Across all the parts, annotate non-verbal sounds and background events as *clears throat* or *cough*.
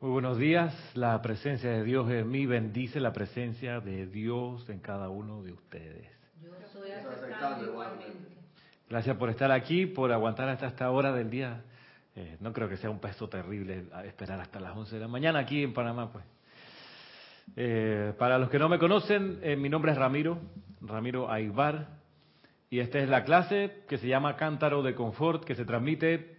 Muy buenos días. La presencia de Dios en mí bendice la presencia de Dios en cada uno de ustedes. Yo estoy aceptando igualmente. Gracias por estar aquí, por aguantar hasta esta hora del día. Eh, no creo que sea un peso terrible esperar hasta las 11 de la mañana aquí en Panamá, pues. Eh, para los que no me conocen, eh, mi nombre es Ramiro, Ramiro Aybar, y esta es la clase que se llama Cántaro de Confort, que se transmite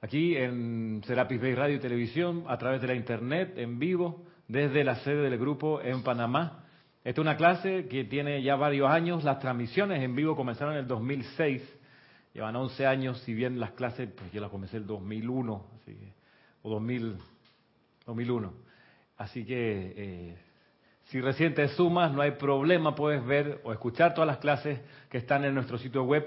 aquí en Serapis Bay Radio y Televisión, a través de la Internet, en vivo, desde la sede del grupo en Panamá. Esta es una clase que tiene ya varios años. Las transmisiones en vivo comenzaron en el 2006. Llevan 11 años, si bien las clases, pues yo las comencé en el 2001, así o 2000, 2001. Así que eh, si recién te sumas, no hay problema, puedes ver o escuchar todas las clases que están en nuestro sitio web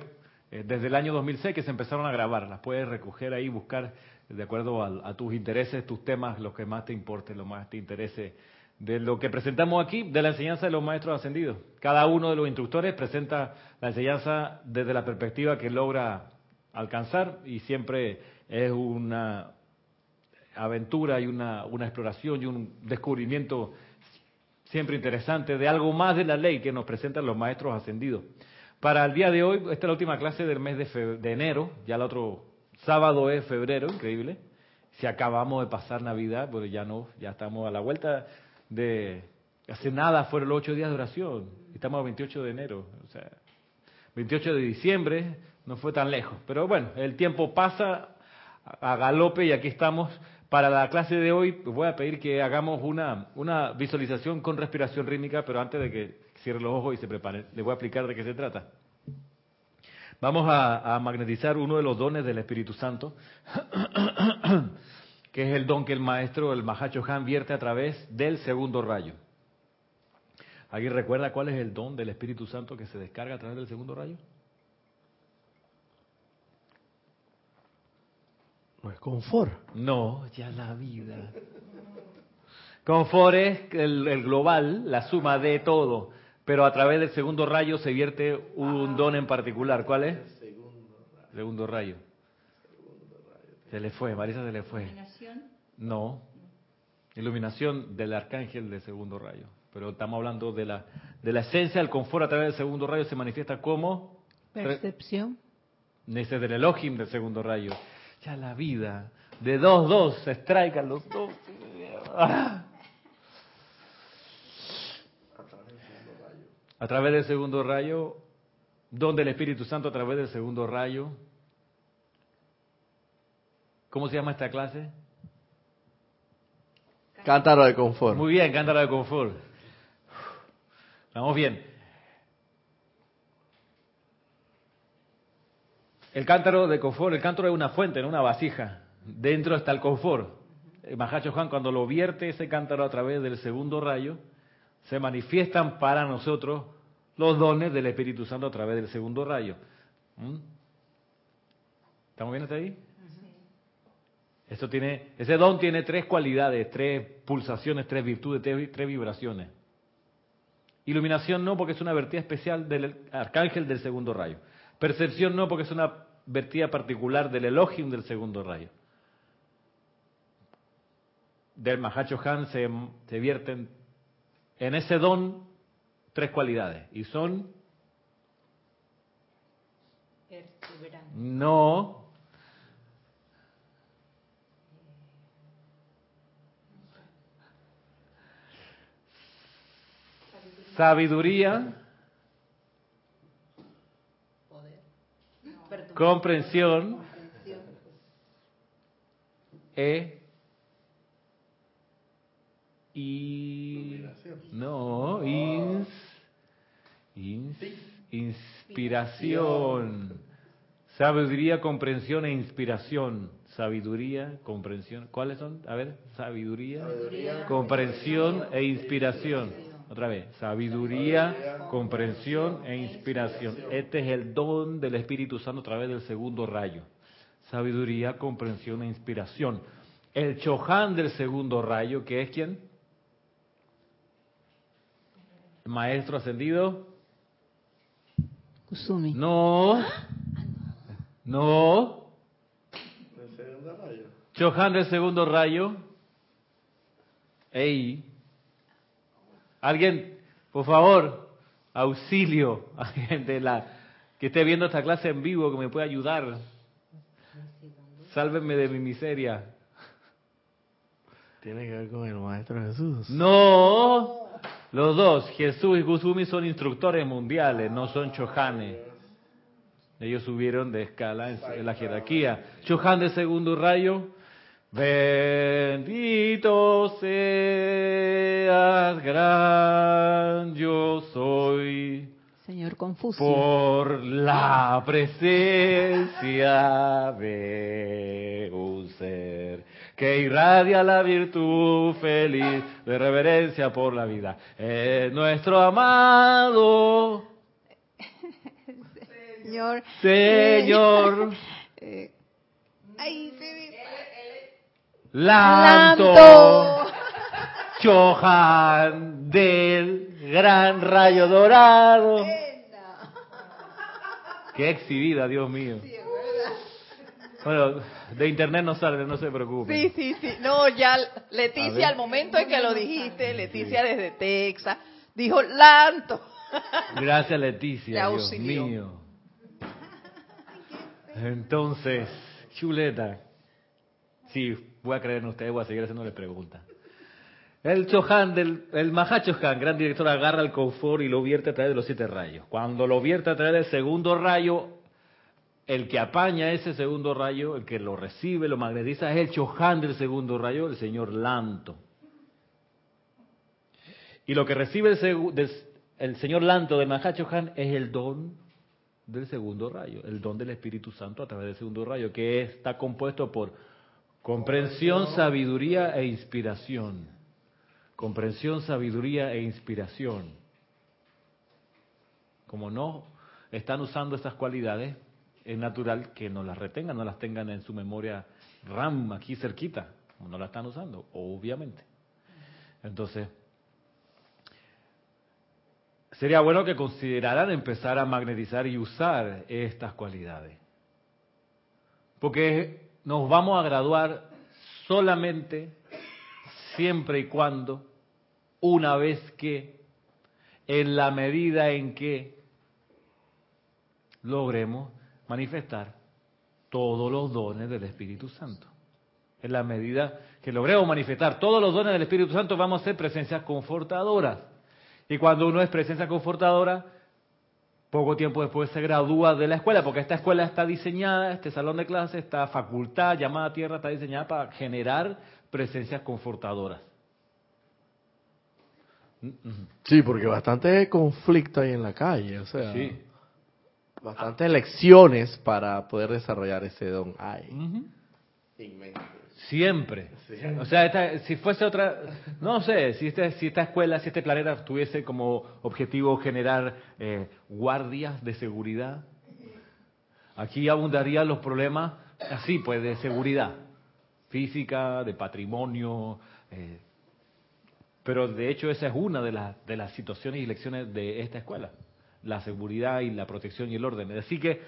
eh, desde el año 2006 que se empezaron a grabar. Las puedes recoger ahí, buscar de acuerdo a, tus intereses, tus temas, lo que más te importe, lo más te interese de lo que presentamos aquí, de la enseñanza de los maestros ascendidos. Cada uno de los instructores presenta la enseñanza desde la perspectiva que logra alcanzar y siempre es una aventura y una, una exploración y un descubrimiento siempre interesante de algo más de la ley que nos presentan los maestros ascendidos. Para el día de hoy, esta es la última clase del mes de, enero, ya el otro sábado es febrero, increíble. Si acabamos de pasar Navidad, pero ya no, ya estamos a la vuelta de... Hace nada fueron los ocho días de oración, estamos a 28 de enero, o sea, 28 de diciembre, no fue tan lejos. Pero bueno, el tiempo pasa a galope y aquí estamos. Para la clase de hoy voy a pedir que hagamos una, una visualización con respiración rítmica, pero antes de que cierre los ojos y se prepare. Les voy a explicar de qué se trata. Vamos a, magnetizar uno de los dones del Espíritu Santo, *clears throat* que es el don que el maestro, el Mahacho Han, vierte a través del segundo rayo. ¿Alguien recuerda cuál es el don del Espíritu Santo que se descarga a través del segundo rayo? No es confort. No, ya la vida. Confort es el global, la suma de todo pero a través del segundo rayo se vierte un don en particular. ¿Cuál es? Segundo rayo. Se le fue, Marisa se le fue. ¿Iluminación? No. Iluminación del arcángel del segundo rayo. Pero estamos hablando de la, de la esencia del confort a través del segundo rayo se manifiesta como... Percepción. Ese del Elohim del segundo rayo. Ya la vida. De dos, dos, se extraigan los dos. ¡Ah! A través del segundo rayo, donde el Espíritu Santo a través del segundo rayo. ¿Cómo se llama esta clase? Cántaro de confort. Muy bien, cántaro de confort. Vamos bien. El cántaro de confort, el cántaro es una fuente, en una vasija. Dentro está el confort. El Mahacho Juan cuando lo vierte ese cántaro a través del segundo rayo, se manifiestan para nosotros los dones del Espíritu Santo a través del segundo rayo. ¿Mm? ¿Estamos bien hasta ahí? Esto tiene, ese don tiene tres cualidades, tres pulsaciones, tres virtudes, tres, vibraciones. Iluminación no, porque es una vertida especial del arcángel del segundo rayo. Percepción no, porque es una vertida particular del Elohim del segundo rayo. Del Mahacho Han se, se vierten en ese don tres cualidades. Y son no sabiduría comprensión. e y no, inspiración. Sabiduría, comprensión e inspiración. Sabiduría, comprensión. ¿Cuáles son? A ver, sabiduría, comprensión e inspiración. Otra vez, sabiduría, comprensión e inspiración. Este es el don del Espíritu Santo a través del segundo rayo. Sabiduría, comprensión e inspiración. El Chohan del segundo rayo, que es quién? Maestro ascendido. Kusumi. No. No. Chohan del segundo rayo. Ey. Alguien, por favor, auxilio. Alguien de la que esté viendo esta clase en vivo que me pueda ayudar. Sálvenme de mi miseria. Tiene que ver con el Maestro Jesús. No, los dos, Jesús y Kusumi son instructores mundiales, no son chohanes. Ellos subieron de escala en, en la jerarquía. Chohan de segundo rayo, bendito seas, gran yo soy. Señor Confucio. Por la presencia de un ser que irradia la virtud feliz de reverencia por la vida. Es nuestro amado Señor. Señor *laughs* Eh, Lanto Lanto. Chohan del gran rayo dorado. Qué exhibida, Dios mío. Bueno, de internet no sale, no se preocupe. Sí, sí, sí. No, ya. Leticia, al momento en que lo dijiste, Leticia desde Texas, dijo Lanto. *laughs* Gracias, Le Leticia, Dios auxilió. mío. Entonces, chuleta. Sí, voy a creer en ustedes, voy a seguir haciéndole preguntas. El Chohan, del, el Mahachohan, gran director, agarra el confort y lo vierte a través de los siete rayos. Cuando lo vierte a través del segundo rayo, el que apaña ese segundo rayo, el que lo recibe, lo magnetiza, es el Chohan del segundo rayo, el señor Lanto. Y lo que recibe el, del- señor Lanto de Mahachohan es el don del segundo rayo, el don del Espíritu Santo a través del segundo rayo, que está compuesto por comprensión, sabiduría e inspiración. Comprensión, sabiduría e inspiración. Como no están usando estas cualidades, es natural que no las retengan, no las tengan en su memoria RAM aquí cerquita, no la están usando, obviamente. Entonces, sería bueno que consideraran empezar a magnetizar y usar estas cualidades. Porque nos vamos a graduar solamente siempre y cuando, una vez que, en la medida en que logremos manifestar todos los dones del Espíritu Santo. En la medida que logremos manifestar todos los dones del Espíritu Santo, vamos a ser presencias confortadoras. Y cuando uno es presencia confortadora, poco tiempo después se gradúa de la escuela, porque esta escuela está diseñada, este salón de clase, esta facultad llamada Tierra está diseñada para generar presencias confortadoras. Sí, porque bastante conflicto hay en la calle, o sea, Sí. Bastantes lecciones para poder desarrollar ese don hay. Ujú. Inmenso. Siempre. O sea, esta- si fuese otra, no sé, si esta, si esta escuela, si este planeta tuviese como objetivo generar eh, guardias de seguridad, aquí abundarían los problemas así, pues, de seguridad física, de patrimonio. eh, pero de hecho esa es una de, las de las situaciones y lecciones de esta escuela, la seguridad y la protección y el orden. Así que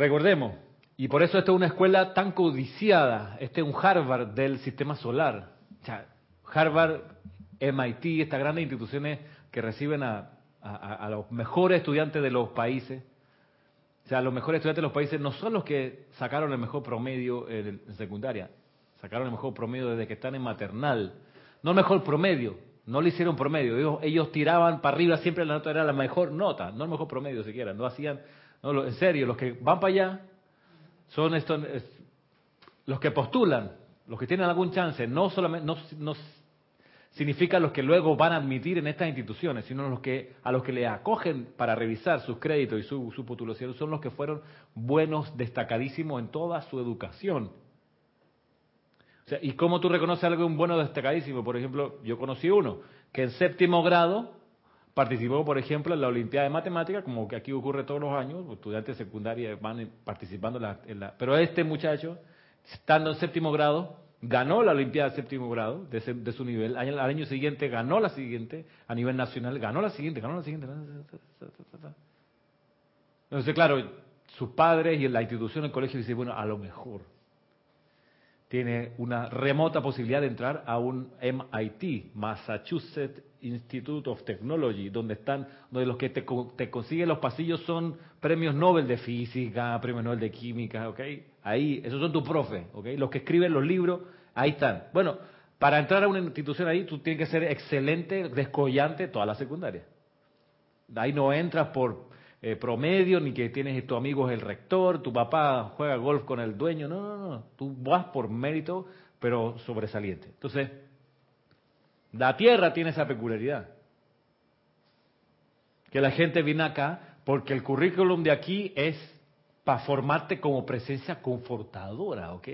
Recordemos, y por eso esta es una escuela tan codiciada, este es un Harvard del sistema solar. O sea, Harvard, MIT, estas grandes instituciones que reciben a, los mejores estudiantes de los países. O sea, los mejores estudiantes de los países no son los que sacaron el mejor promedio en, secundaria, sacaron el mejor promedio desde que están en maternal. No mejor promedio, no le hicieron promedio. Ellos, ellos tiraban para arriba, siempre la nota era la mejor nota, no el mejor promedio siquiera. No hacían, no, en serio, los que van para allá son estos, es- los que postulan, los que tienen algún chance, no solamente, no, no significa los que luego van a admitir en estas instituciones, sino los que a los que le acogen para revisar sus créditos y su, su postulación son los que fueron buenos, destacadísimos en toda su educación. ¿Y cómo tú reconoces algo un bueno destacadísimo? Por ejemplo, yo conocí uno que en séptimo grado participó, por ejemplo, en la Olimpiada de Matemáticas, como que aquí ocurre todos los años, estudiantes de secundaria van participando en la, en la- Pero este muchacho, estando en séptimo grado, ganó la Olimpiada de séptimo grado de, ese- de su nivel, al, al año siguiente ganó la siguiente, a nivel nacional, ganó la siguiente, ganó la siguiente. Entonces, claro, sus padres y la institución, el colegio, dicen, bueno, a lo mejor. Tiene una remota posibilidad de entrar a un MIT, Massachusetts Institute of Technology, donde están, donde los que te, te consiguen los pasillos son premios Nobel de física, premios Nobel de química, ¿ok? Ahí, esos son tus profes, ¿ok? Los que escriben los libros, ahí están. Bueno, para entrar a una institución ahí, tú tienes que ser excelente, descollante toda la secundaria. Ahí no entras por eh, promedio, ni que tienes tu amigo es el rector, tu papá juega golf con el dueño. No, no, no. Tú vas por mérito, pero sobresaliente. Entonces, la tierra tiene esa peculiaridad. Que la gente viene acá porque el currículum de aquí es para formarte como presencia confortadora, ¿ok?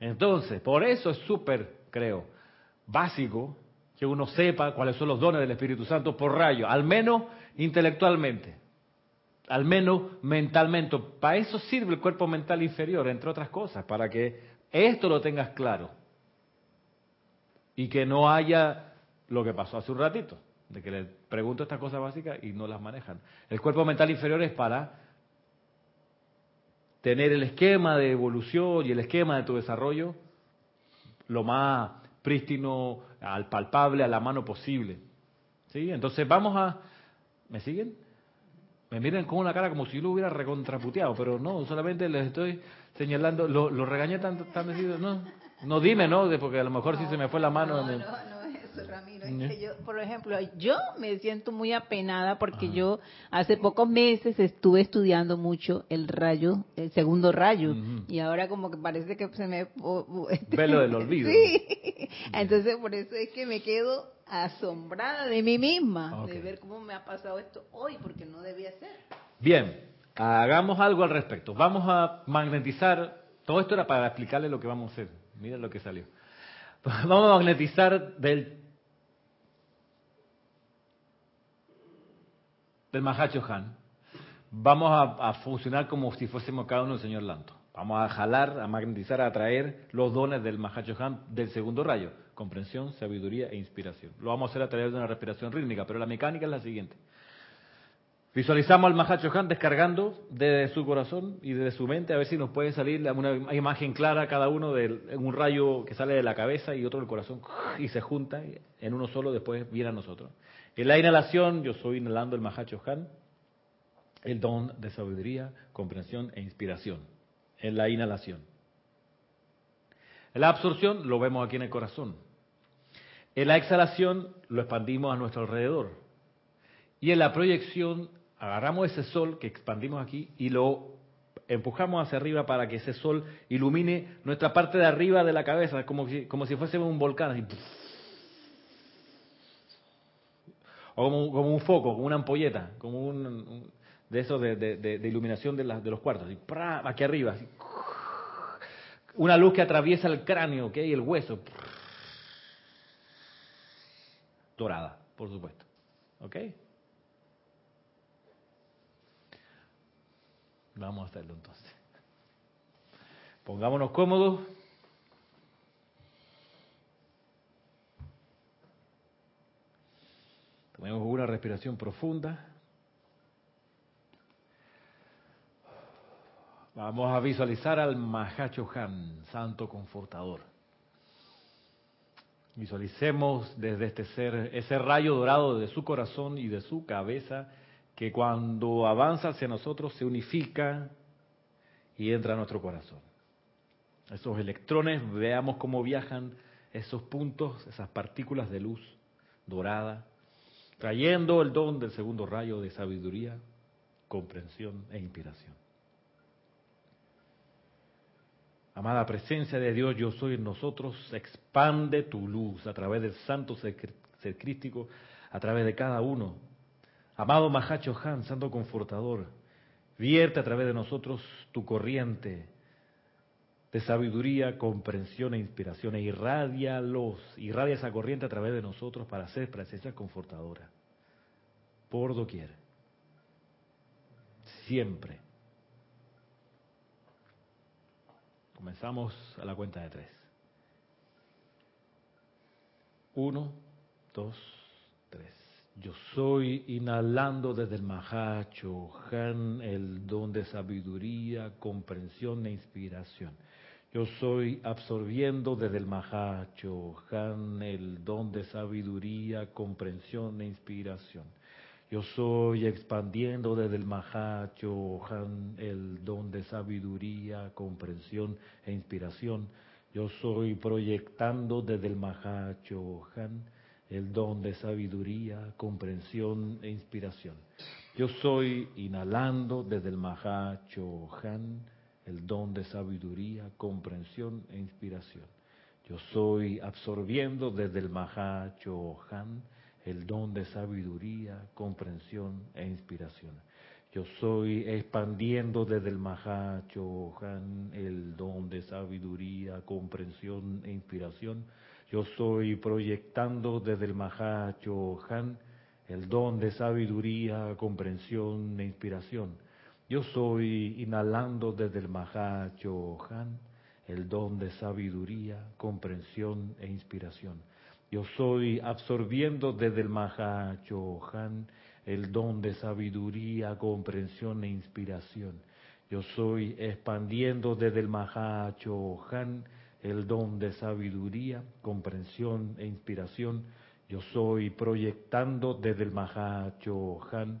Entonces, por eso es súper, creo, básico que uno sepa cuáles son los dones del Espíritu Santo por rayo, al menos intelectualmente, al menos mentalmente. Para eso sirve el cuerpo mental inferior, entre otras cosas, para que esto lo tengas claro y que no haya lo que pasó hace un ratito, de que le pregunto estas cosas básicas y no las manejan. El cuerpo mental inferior es para tener el esquema de evolución y el esquema de tu desarrollo lo más prístino, al palpable, a la mano posible. ¿Sí? Entonces vamos a... ¿Me siguen? Me miran con una cara como si yo lo hubiera recontraputeado, pero no, solamente les estoy señalando, lo, lo regañé tan, tan decidido, no, no dime, ¿no? Porque a lo mejor si se me fue la mano... No, no, no es eso, Ramiro. Es que yo, por ejemplo, yo me siento muy apenada porque Ajá. yo hace pocos meses estuve estudiando mucho el rayo, el segundo rayo, y ahora como que parece que se me... Velo del olvido. *laughs* Sí. Entonces por eso es que me quedo asombrada de mí misma, de ver cómo me ha pasado esto hoy, porque no debía ser. Bien, hagamos algo al respecto. Vamos a magnetizar, todo esto era para explicarle lo que vamos a hacer. Miren lo que salió. *laughs* Vamos a magnetizar del del Mahacho Han. Vamos a, a funcionar como si fuésemos cada uno el señor Lanto. Vamos a jalar, a magnetizar, a atraer los dones del Mahacho Han del segundo rayo, comprensión, sabiduría e inspiración. Lo vamos a hacer a través de una respiración rítmica, pero la mecánica es la siguiente. Visualizamos al Mahacho Han descargando de su corazón y de su mente, a ver si nos puede salir una imagen clara cada uno de un rayo que sale de la cabeza y otro del corazón y se junta en uno solo, después viene a nosotros. En la inhalación, yo estoy inhalando el Mahacho Han, el don de sabiduría, comprensión e inspiración. En la inhalación. La absorción lo vemos aquí en el corazón. En la exhalación lo expandimos a nuestro alrededor. Y en la proyección agarramos ese sol que expandimos aquí y lo empujamos hacia arriba para que ese sol ilumine nuestra parte de arriba de la cabeza, como si, como si fuésemos un volcán. así. O como, como un foco, como una ampolleta, como un, de esos de, de- iluminación de, las- de los cuartos. así, aquí arriba. Una luz que atraviesa el cráneo ¿ok? y el hueso. Dorada, por supuesto. ¿Ok? Vamos a hacerlo entonces. Pongámonos cómodos. Tomemos una respiración profunda. Vamos a visualizar al Mahacho Han, Santo Confortador. Visualicemos desde este ser ese rayo dorado de su corazón y de su cabeza que cuando avanza hacia nosotros se unifica y entra a nuestro corazón. Esos electrones, veamos cómo viajan esos puntos, esas partículas de luz dorada, trayendo el don del segundo rayo de sabiduría, comprensión e inspiración. Amada presencia de Dios, yo soy en nosotros, expande tu luz a través del santo ser, crístico, a través de cada uno. Amado Mahacho Han, santo confortador, vierte a través de nosotros tu corriente de sabiduría, comprensión e inspiración, e irradia los, irradia esa corriente a través de nosotros para ser presencia confortadora, por doquier, siempre. Comenzamos a la cuenta de tres. Uno, dos, tres. Yo soy inhalando desde el Mahacho Han el don de sabiduría, comprensión e inspiración. Yo soy absorbiendo desde el Mahachohan el don de sabiduría, comprensión e inspiración. Yo soy expandiendo desde el Mahachohan el don de sabiduría, comprensión e inspiración. Yo soy proyectando desde el Mahachohan el don de sabiduría, comprensión e inspiración. Yo soy inhalando desde el Mahachohan el don de sabiduría, comprensión e inspiración. Yo soy absorbiendo desde el Mahachohan el don de sabiduría, comprensión e inspiración. Yo soy expandiendo desde el Mahachohan el don de sabiduría, comprensión e inspiración. Yo soy proyectando desde el Mahachohan el don de sabiduría, comprensión e inspiración. Yo soy inhalando desde el Mahachohan el don de sabiduría, comprensión e inspiración. Yo soy absorbiendo desde el Mahachohan el don de sabiduría, comprensión e inspiración. Yo soy expandiendo desde el Mahachohan el don de sabiduría, comprensión e inspiración. Yo soy proyectando desde el Mahachohan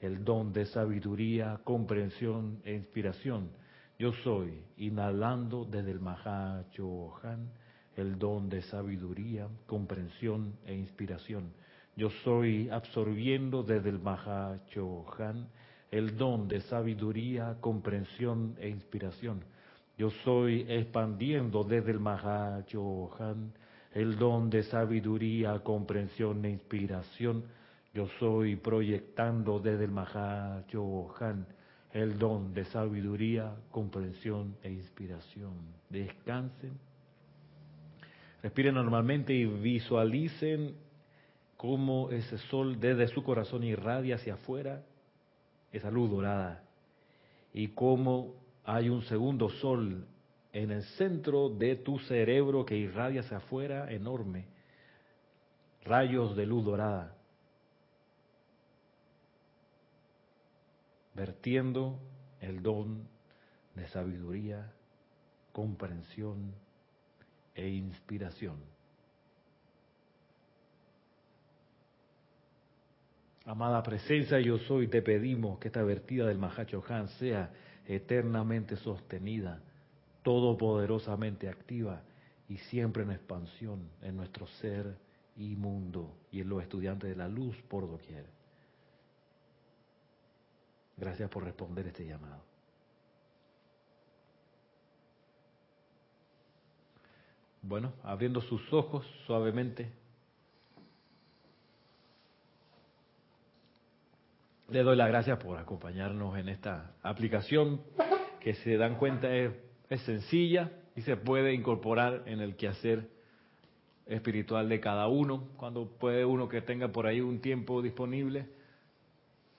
el don de sabiduría, comprensión e inspiración. Yo soy inhalando desde el Mahachohan el don de sabiduría, comprensión e inspiración. Yo soy absorbiendo desde el Mahachohan el don de sabiduría, comprensión e inspiración. Yo soy expandiendo desde el Mahachohan el don de sabiduría, comprensión e inspiración. Yo soy proyectando desde el Mahachohan el don de sabiduría, comprensión e inspiración. Descansen. Respiren normalmente y visualicen cómo ese sol desde su corazón irradia hacia afuera esa luz dorada. Y cómo hay un segundo sol en el centro de tu cerebro que irradia hacia afuera enorme, rayos de luz dorada, vertiendo el don de sabiduría, comprensión e inspiración. Amada presencia, yo soy, te pedimos que esta vertida del Mahacho Han sea eternamente sostenida, todopoderosamente activa y siempre en expansión en nuestro ser y mundo y en los estudiantes de la luz por doquier. Gracias por responder este llamado. Bueno, abriendo sus ojos suavemente. Le doy las gracias por acompañarnos en esta aplicación que se dan cuenta es, es, sencilla y se puede incorporar en el quehacer espiritual de cada uno. Cuando puede uno que tenga por ahí un tiempo disponible,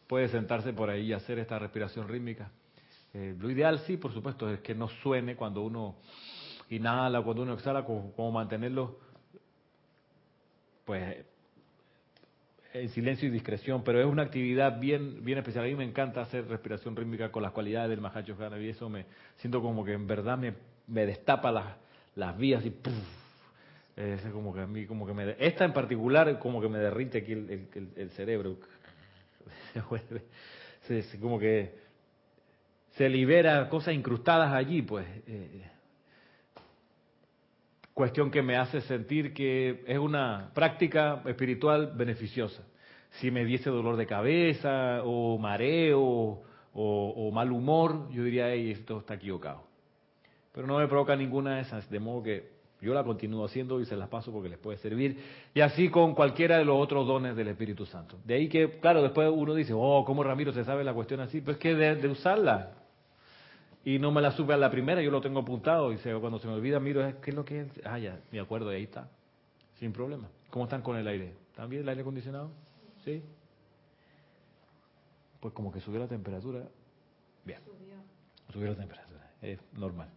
puede sentarse por ahí y hacer esta respiración rítmica. Eh, lo ideal sí, por supuesto, es que no suene cuando uno inhala, cuando uno exhala, como, como mantenerlo pues en silencio y discreción, pero es una actividad bien, bien especial. A mí me encanta hacer respiración rítmica con las cualidades del Mahacho y eso me siento como que en verdad me, me destapa las, las vías y ¡puf! Es como que a mí, como que me. Esta en particular, como que me derrite aquí el, el, cerebro. *laughs* Se, como que se libera cosas incrustadas allí, pues. Eh, cuestión que me hace sentir que es una práctica espiritual beneficiosa. Si me diese dolor de cabeza o mareo o, mal humor, yo diría, hey, esto está equivocado. Pero no me provoca ninguna de esas, de modo que yo la continúo haciendo y se las paso porque les puede servir. Y así con cualquiera de los otros dones del Espíritu Santo. De ahí que, claro, después uno dice, oh, ¿cómo Ramiro se sabe la cuestión así? Pues que de usarla, y no me la sube a la primera, yo lo tengo apuntado y cuando se me olvida miro, ¿qué es lo que es? Ah, ya, me acuerdo, ahí está, sin problema. ¿Cómo están con el aire? ¿Están bien el aire acondicionado? ¿Sí? Pues como que subió la temperatura. Bien. Subió la temperatura, es normal.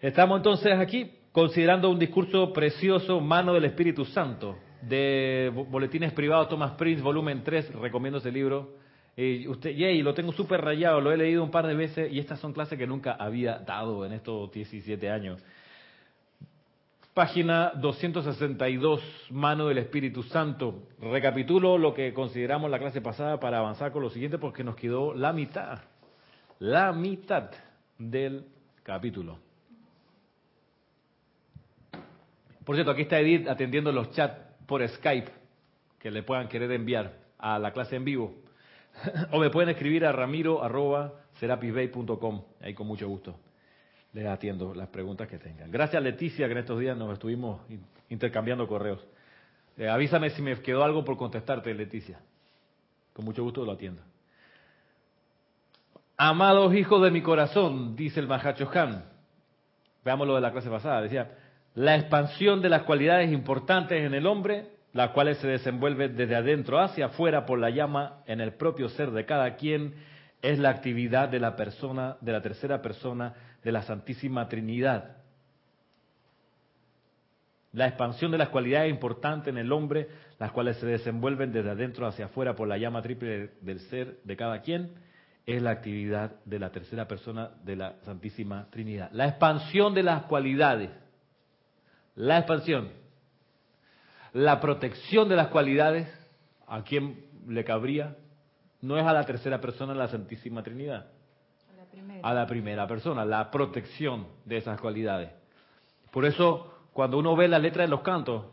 Estamos entonces aquí considerando un discurso precioso, mano del Espíritu Santo, de Boletines Privados Thomas Prince, volumen 3, recomiendo ese libro, Eh, usted, yay, lo tengo súper rayado, lo he leído un par de veces y estas son clases que nunca había dado en estos 17 años. Página 262, mano del Espíritu Santo. Recapitulo lo que consideramos la clase pasada para avanzar con lo siguiente porque nos quedó la mitad, la mitad del capítulo. Por cierto, aquí está Edith atendiendo los chats por Skype que le puedan querer enviar a la clase en vivo. *laughs* o me pueden escribir a ramiro arroba serapisbay.com, ahí con mucho gusto les atiendo las preguntas que tengan. Gracias Leticia, que en estos días nos estuvimos in- intercambiando correos. Eh, avísame si me quedó algo por contestarte, Leticia. Con mucho gusto lo atiendo. Amados hijos de mi corazón, dice el Mahacho Han. Veamos lo de la clase pasada. Decía, la expansión de las cualidades importantes en el hombre, las cuales se desenvuelven desde adentro hacia afuera por la llama en el propio ser de cada quien, es la actividad de la persona, de la tercera persona de la Santísima Trinidad. La expansión de las cualidades importantes en el hombre, las cuales se desenvuelven desde adentro hacia afuera por la llama triple del ser de cada quien, es la actividad de la tercera persona de la Santísima Trinidad. La expansión de las cualidades, la expansión, la protección de las cualidades, ¿a quién le cabría? No es a la tercera persona de la Santísima Trinidad, La primera. a la primera persona, la protección de esas cualidades. Por eso, cuando uno ve la letra de los cantos,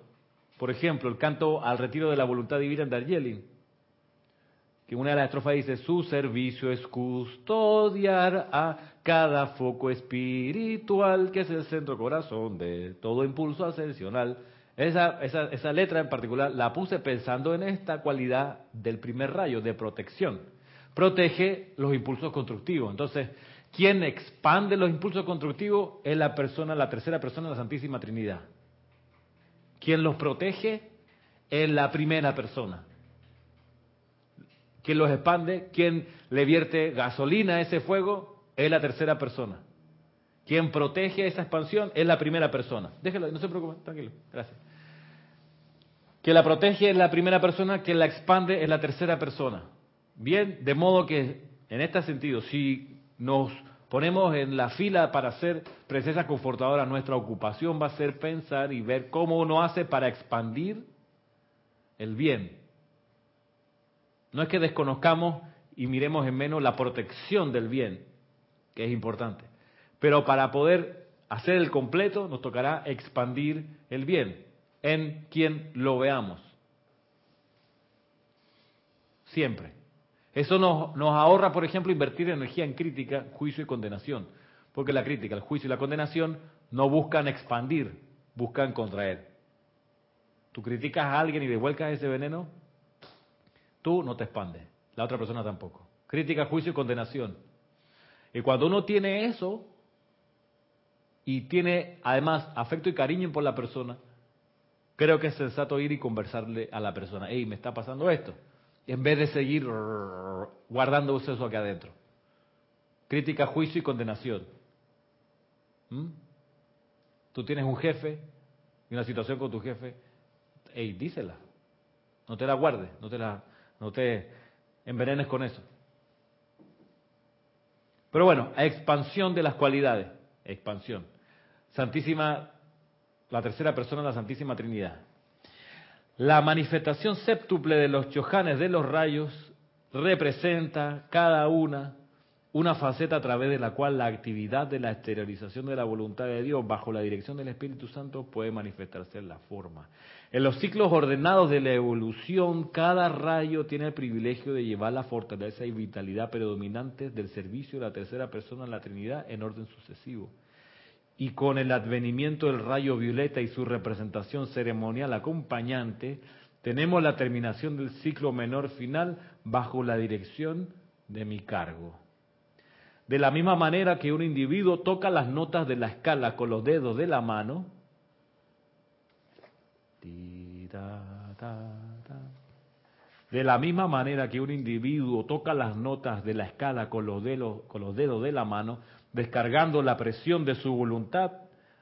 por ejemplo, el canto al retiro de la voluntad divina de Darjeeling, que una de las estrofas dice, su servicio es custodiar a cada foco espiritual, que es el centro corazón de todo impulso ascensional. Esa, esa, esa letra en particular la puse pensando en esta cualidad del primer rayo, de protección. Protege los impulsos constructivos. Entonces, quien expande los impulsos constructivos es la persona, la tercera persona de la Santísima Trinidad. Quien los protege es la primera persona. Quien los expande, quien le vierte gasolina a ese fuego, es la tercera persona. Quien protege esa expansión es la primera persona. Déjelo, no se preocupe, tranquilo, gracias. Que la protege es la primera persona, que la expande es la tercera persona. Bien, de modo que en este sentido, si nos ponemos en la fila para ser presencia confortadora, nuestra ocupación va a ser pensar y ver cómo uno hace para expandir el bien. No es que desconozcamos y miremos en menos la protección del bien, que es importante. Pero para poder hacer el completo nos tocará expandir el bien en quien lo veamos. Siempre. Eso nos, nos ahorra, por ejemplo, invertir energía en crítica, juicio y condenación. Porque la crítica, el juicio y la condenación no buscan expandir, buscan contraer. Tú criticas a alguien y devuelcas ese veneno, tú no te expandes, la otra persona tampoco. Crítica, juicio y condenación. Y cuando uno tiene eso y tiene además afecto y cariño por la persona, creo que es sensato ir y conversarle a la persona, hey, me está pasando esto, en vez de seguir guardando eso aquí adentro. Crítica, juicio y condenación. ¿Mm? Tú tienes un jefe y una situación con tu jefe, hey, dísela. No te la guardes, no te la, no te envenenes con eso. Pero bueno, a expansión de las cualidades, expansión. Santísima, la tercera persona de la Santísima Trinidad. La manifestación séptuple de los chojanes de los rayos representa cada una una faceta a través de la cual la actividad de la exteriorización de la voluntad de Dios bajo la dirección del Espíritu Santo puede manifestarse en la forma. En los ciclos ordenados de la evolución, cada rayo tiene el privilegio de llevar la fortaleza y vitalidad predominantes del servicio de la tercera persona en la Trinidad en orden sucesivo. Y con el advenimiento del rayo violeta y su representación ceremonial acompañante, tenemos la terminación del ciclo menor final bajo la dirección de mi cargo. De la misma manera que un individuo toca las notas de la escala con los dedos de la mano, de la misma manera que un individuo toca las notas de la escala con los dedos, con los dedos de la mano, descargando la presión de su voluntad,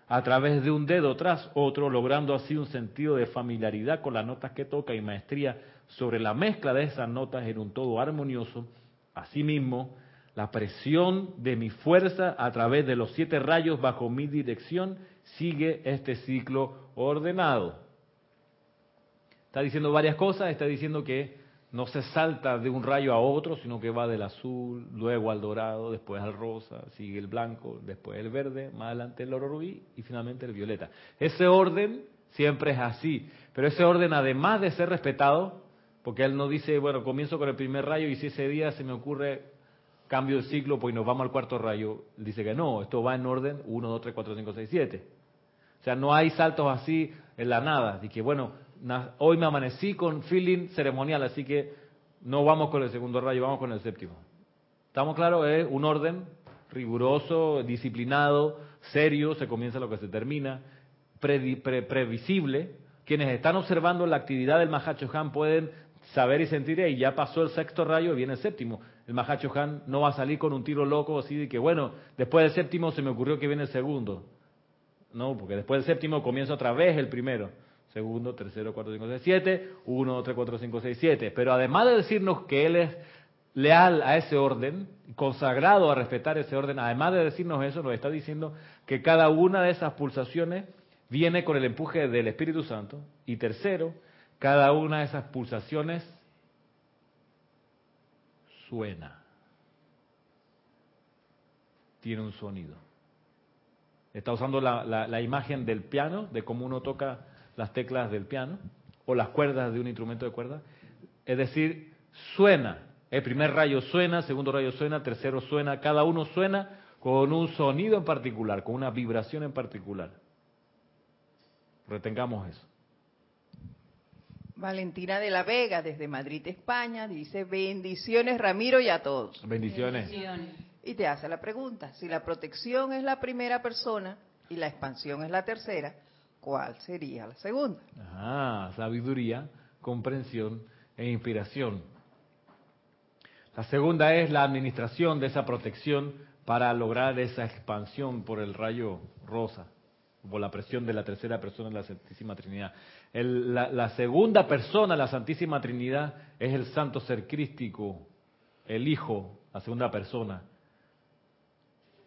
a través de un dedo tras otro, logrando así un sentido de familiaridad con las notas que toca y maestría sobre la mezcla de esas notas en un todo armonioso. Asimismo, la presión de mi fuerza a través de los siete rayos bajo mi dirección sigue este ciclo ordenado. Está diciendo varias cosas, está diciendo que no se salta de un rayo a otro, sino que va del azul, luego al dorado, después al rosa, sigue el blanco, después el verde, más adelante el oro rubí y finalmente el violeta. Ese orden siempre es así, pero ese orden además de ser respetado, porque él no dice, bueno, comienzo con el primer rayo y si ese día se me ocurre cambio de ciclo, pues nos vamos al cuarto rayo, dice que no, esto va en orden 1, 2, 3, 4, 5, 6, 7. O sea, no hay saltos así en la nada, y que bueno, hoy me amanecí con feeling ceremonial, así que no vamos con el segundo rayo, vamos con el séptimo. ¿Estamos claros? Es un orden riguroso, disciplinado, serio, se comienza lo que se termina, previsible. Quienes están observando la actividad del Mahacho Han pueden saber y sentir, y ya pasó el sexto rayo, viene el séptimo. El Mahacho Han no va a salir con un tiro loco así de que, bueno, después del séptimo se me ocurrió que viene el segundo. No, porque después del séptimo comienza otra vez el primero segundo, tercero, cuarto, cinco, seis, siete, uno, tres, cuatro, cinco, seis, siete. Pero además de decirnos que Él es leal a ese orden, consagrado a respetar ese orden, además de decirnos eso, nos está diciendo que cada una de esas pulsaciones viene con el empuje del Espíritu Santo. Y tercero, cada una de esas pulsaciones suena. Tiene un sonido. Está usando la, la imagen del piano, de cómo uno toca las teclas del piano o las cuerdas de un instrumento de cuerda. Es decir, suena. El primer rayo suena, segundo rayo suena, tercero suena, cada uno suena con un sonido en particular, con una vibración en particular. Retengamos eso. Valentina de la Vega, desde Madrid, España, dice bendiciones Ramiro y a todos. Bendiciones. Y te hace la pregunta, si la protección es la primera persona y la expansión es la tercera, ¿Cuál sería la segunda? Ah, sabiduría, comprensión e inspiración. La segunda es la administración de esa protección para lograr esa expansión por el rayo rosa, por la presión de la tercera persona de la Santísima Trinidad. la, la, segunda persona de la Santísima Trinidad es el Santo Ser Crístico, el Hijo, la segunda persona,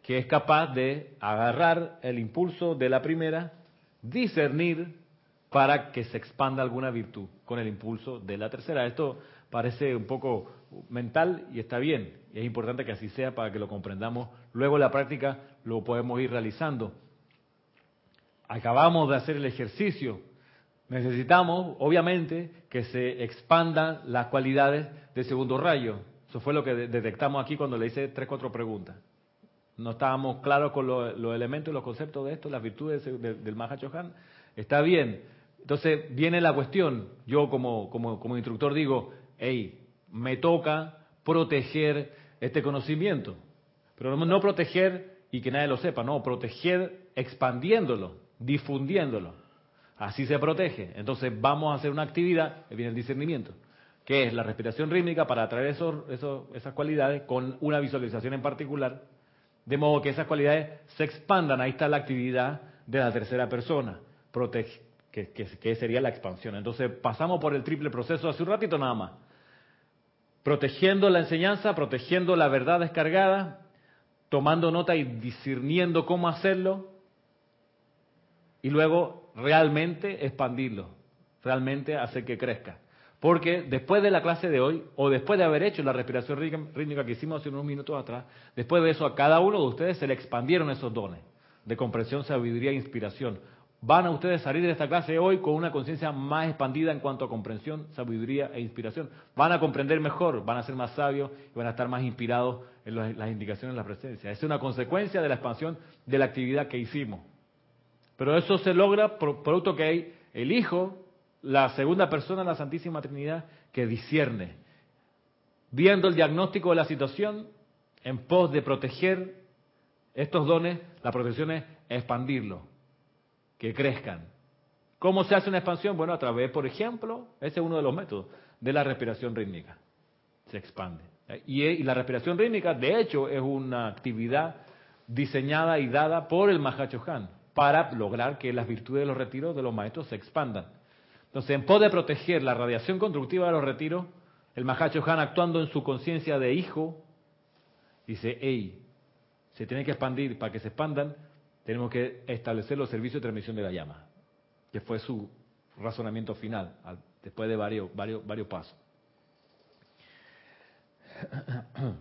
que es capaz de agarrar el impulso de la primera discernir para que se expanda alguna virtud con el impulso de la tercera. Esto parece un poco mental y está bien, y es importante que así sea para que lo comprendamos. Luego en la práctica lo podemos ir realizando. Acabamos de hacer el ejercicio. Necesitamos, obviamente, que se expandan las cualidades del segundo rayo. Eso fue lo que detectamos aquí cuando le hice tres, cuatro preguntas no estábamos claros con los elementos y los conceptos de esto, las virtudes del, del Mahachohan, está bien. Entonces viene la cuestión, yo como, como, como instructor digo, hey, me toca proteger este conocimiento, pero no proteger y que nadie lo sepa, no, proteger expandiéndolo, difundiéndolo. Así se protege. Entonces vamos a hacer una actividad, viene el discernimiento, que es la respiración rítmica para atraer esos, esas cualidades con una visualización en particular de modo que esas cualidades se expandan. Ahí está la actividad de la tercera persona, que, sería la expansión. Entonces pasamos por el triple proceso hace un ratito nada más. Protegiendo la enseñanza, protegiendo la verdad descargada, tomando nota y discerniendo cómo hacerlo, y luego realmente expandirlo, realmente hacer que crezca. Porque después de la clase de hoy, o después de haber hecho la respiración rítmica que hicimos hace unos minutos atrás, después de eso a cada uno de ustedes se le expandieron esos dones de comprensión, sabiduría e inspiración. Van a ustedes salir de esta clase hoy con una conciencia más expandida en cuanto a comprensión, sabiduría e inspiración. Van a comprender mejor, van a ser más sabios y van a estar más inspirados en las indicaciones de la presencia. Es una consecuencia de la expansión de la actividad que hicimos. Pero eso se logra producto que hay el Hijo la segunda persona de la Santísima Trinidad que discierne, viendo el diagnóstico de la situación en pos de proteger estos dones, la protección es expandirlo, que crezcan. ¿Cómo se hace una expansión? Bueno, a través, por ejemplo, ese es uno de los métodos de la respiración rítmica. Se expande. Y, la respiración rítmica, de hecho, es una actividad diseñada y dada por el Mahachohan para lograr que las virtudes de los retiros de los maestros se expandan. Entonces, en pos de proteger la radiación constructiva de los retiros, el Mahacho Han actuando en su conciencia de hijo, dice, hey, se tiene que expandir, para que se expandan, tenemos que establecer los servicios de transmisión de la llama, que fue su razonamiento final, después de varios, varios, varios pasos. *clears throat*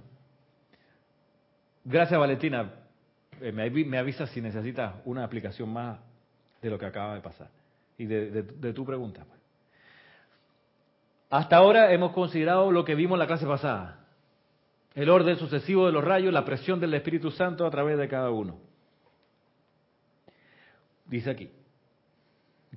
Gracias, Valentina. Eh, me, avisa si necesitas una aplicación más de lo que acaba de pasar y de, tu pregunta. Pues. Hasta ahora hemos considerado lo que vimos en la clase pasada. El orden sucesivo de los rayos, la presión del Espíritu Santo a través de cada uno. Dice aquí,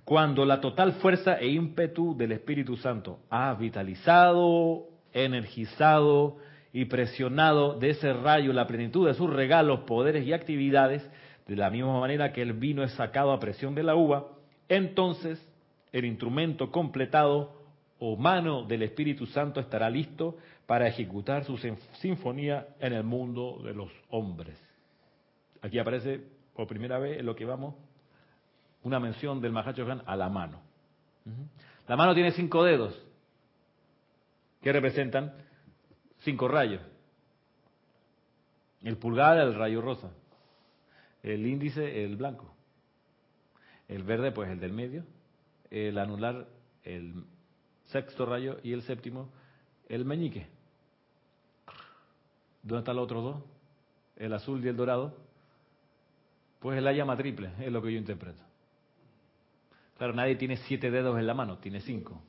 cuando la total fuerza e ímpetu del Espíritu Santo ha vitalizado, energizado y presionado de ese rayo la plenitud de sus regalos, poderes y actividades, de la misma manera que el vino es sacado a presión de la uva, entonces el instrumento completado o mano del Espíritu Santo estará listo para ejecutar su sinfonía en el mundo de los hombres. Aquí aparece por primera vez en lo que vamos una mención del Mahacho a la mano. La mano tiene cinco dedos que representan cinco rayos. El pulgar, el rayo rosa. El índice, el blanco. El verde, pues el del medio. El anular, el sexto rayo. Y el séptimo, el meñique. ¿Dónde están los otros dos? El azul y el dorado. Pues es la llama triple, es lo que yo interpreto. Claro, nadie tiene siete dedos en la mano, tiene cinco.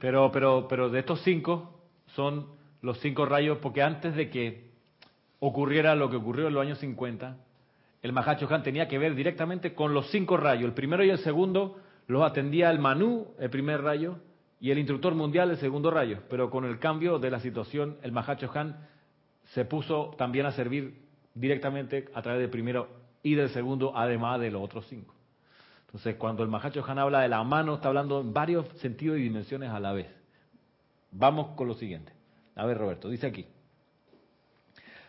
Pero, pero, pero de estos cinco son los cinco rayos, porque antes de que ocurriera lo que ocurrió en los años 50, el Mahacho Han tenía que ver directamente con los cinco rayos. El primero y el segundo los atendía el Manú, el primer rayo, y el instructor mundial, el segundo rayo. Pero con el cambio de la situación, el Mahacho Han se puso también a servir directamente a través del primero y del segundo, además de los otros cinco. Entonces, cuando el Mahacho Han habla de la mano, está hablando en varios sentidos y dimensiones a la vez. Vamos con lo siguiente. A ver, Roberto, dice aquí.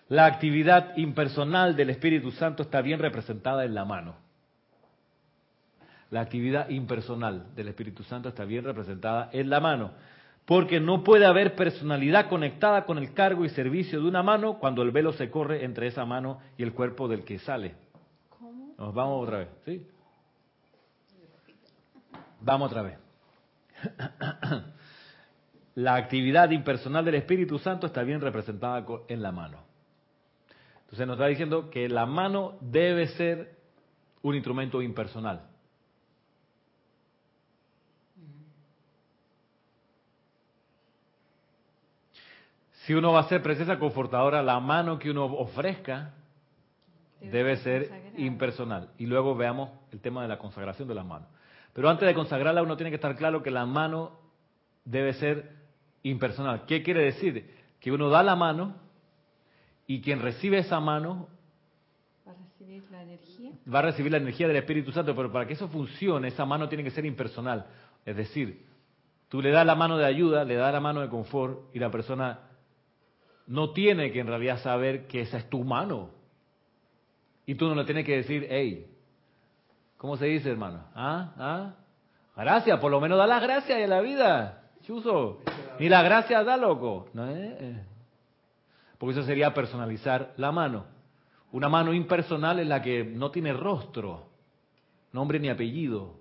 La actividad impersonal del Espíritu Santo está bien representada en la mano. La actividad impersonal del Espíritu Santo está bien representada en la mano. Porque no puede haber personalidad conectada con el cargo y servicio de una mano cuando el velo se corre entre esa mano y el cuerpo del que sale. ¿Cómo? Nos vamos otra vez, ¿sí? Vamos otra vez. *clears throat* La actividad impersonal del Espíritu Santo está bien representada en la mano. Entonces nos está diciendo que la mano debe ser un instrumento impersonal. Si uno va a ser presencia confortadora, la mano que uno ofrezca debe ser impersonal. Y luego veamos el tema de la consagración de las manos. Pero antes de consagrarla uno tiene que estar claro que la mano debe ser impersonal. ¿Qué quiere decir? Que uno da la mano y quien recibe esa mano va a recibir la energía. Va a recibir la energía del Espíritu Santo, pero para que eso funcione, esa mano tiene que ser impersonal. Es decir, tú le das la mano de ayuda, le das la mano de confort y la persona no tiene que en realidad saber que esa es tu mano. Y tú no le tienes que decir, hey, ¿Cómo se dice, hermano? ¿Ah? ¿Ah? Gracias, por lo menos da las gracias en la vida, chuzo. Ni las gracias da, loco. ¿No es? Porque eso sería personalizar la mano. Una mano impersonal es la que no tiene rostro, nombre ni apellido.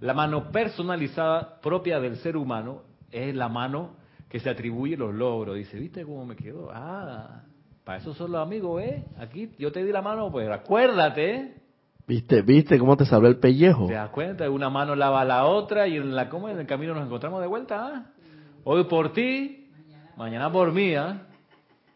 La mano personalizada propia del ser humano es la mano que se atribuye los logros. Dice, ¿viste cómo me quedó? Ah, para eso son los amigos, ¿eh? Aquí yo te di la mano, pues acuérdate. ¿Viste, viste cómo te salió el pellejo? ¿Te das cuenta? Una mano lava a la otra y en la ¿cómo? en el camino nos encontramos de vuelta. ¿ah? Hoy por ti, mañana por mí. ¿ah?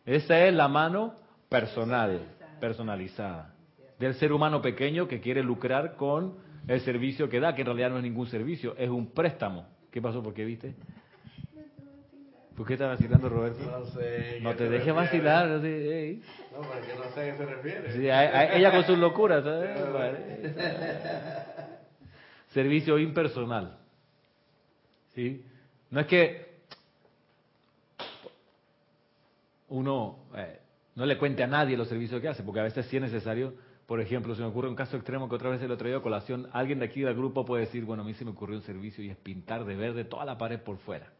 Esa es la mano personal, personalizada, del ser humano pequeño que quiere lucrar con el servicio que da, que en realidad no es ningún servicio, es un préstamo. ¿Qué pasó? ¿Por qué viste? ¿Por qué está vacilando Roberto? No sé. No te dejes vacilar. No, porque no sé a qué se refiere. Sí, ella con sus locuras. *laughs* Servicio impersonal. ¿Sí? No es que uno... Eh, no le cuente a nadie los servicios que hace, porque a veces sí es necesario. Por ejemplo, se me ocurre un caso extremo que otra vez se lo he traído a colación. Alguien de aquí del grupo puede decir, bueno, a mí se me ocurrió un servicio y es pintar de verde toda la pared por fuera.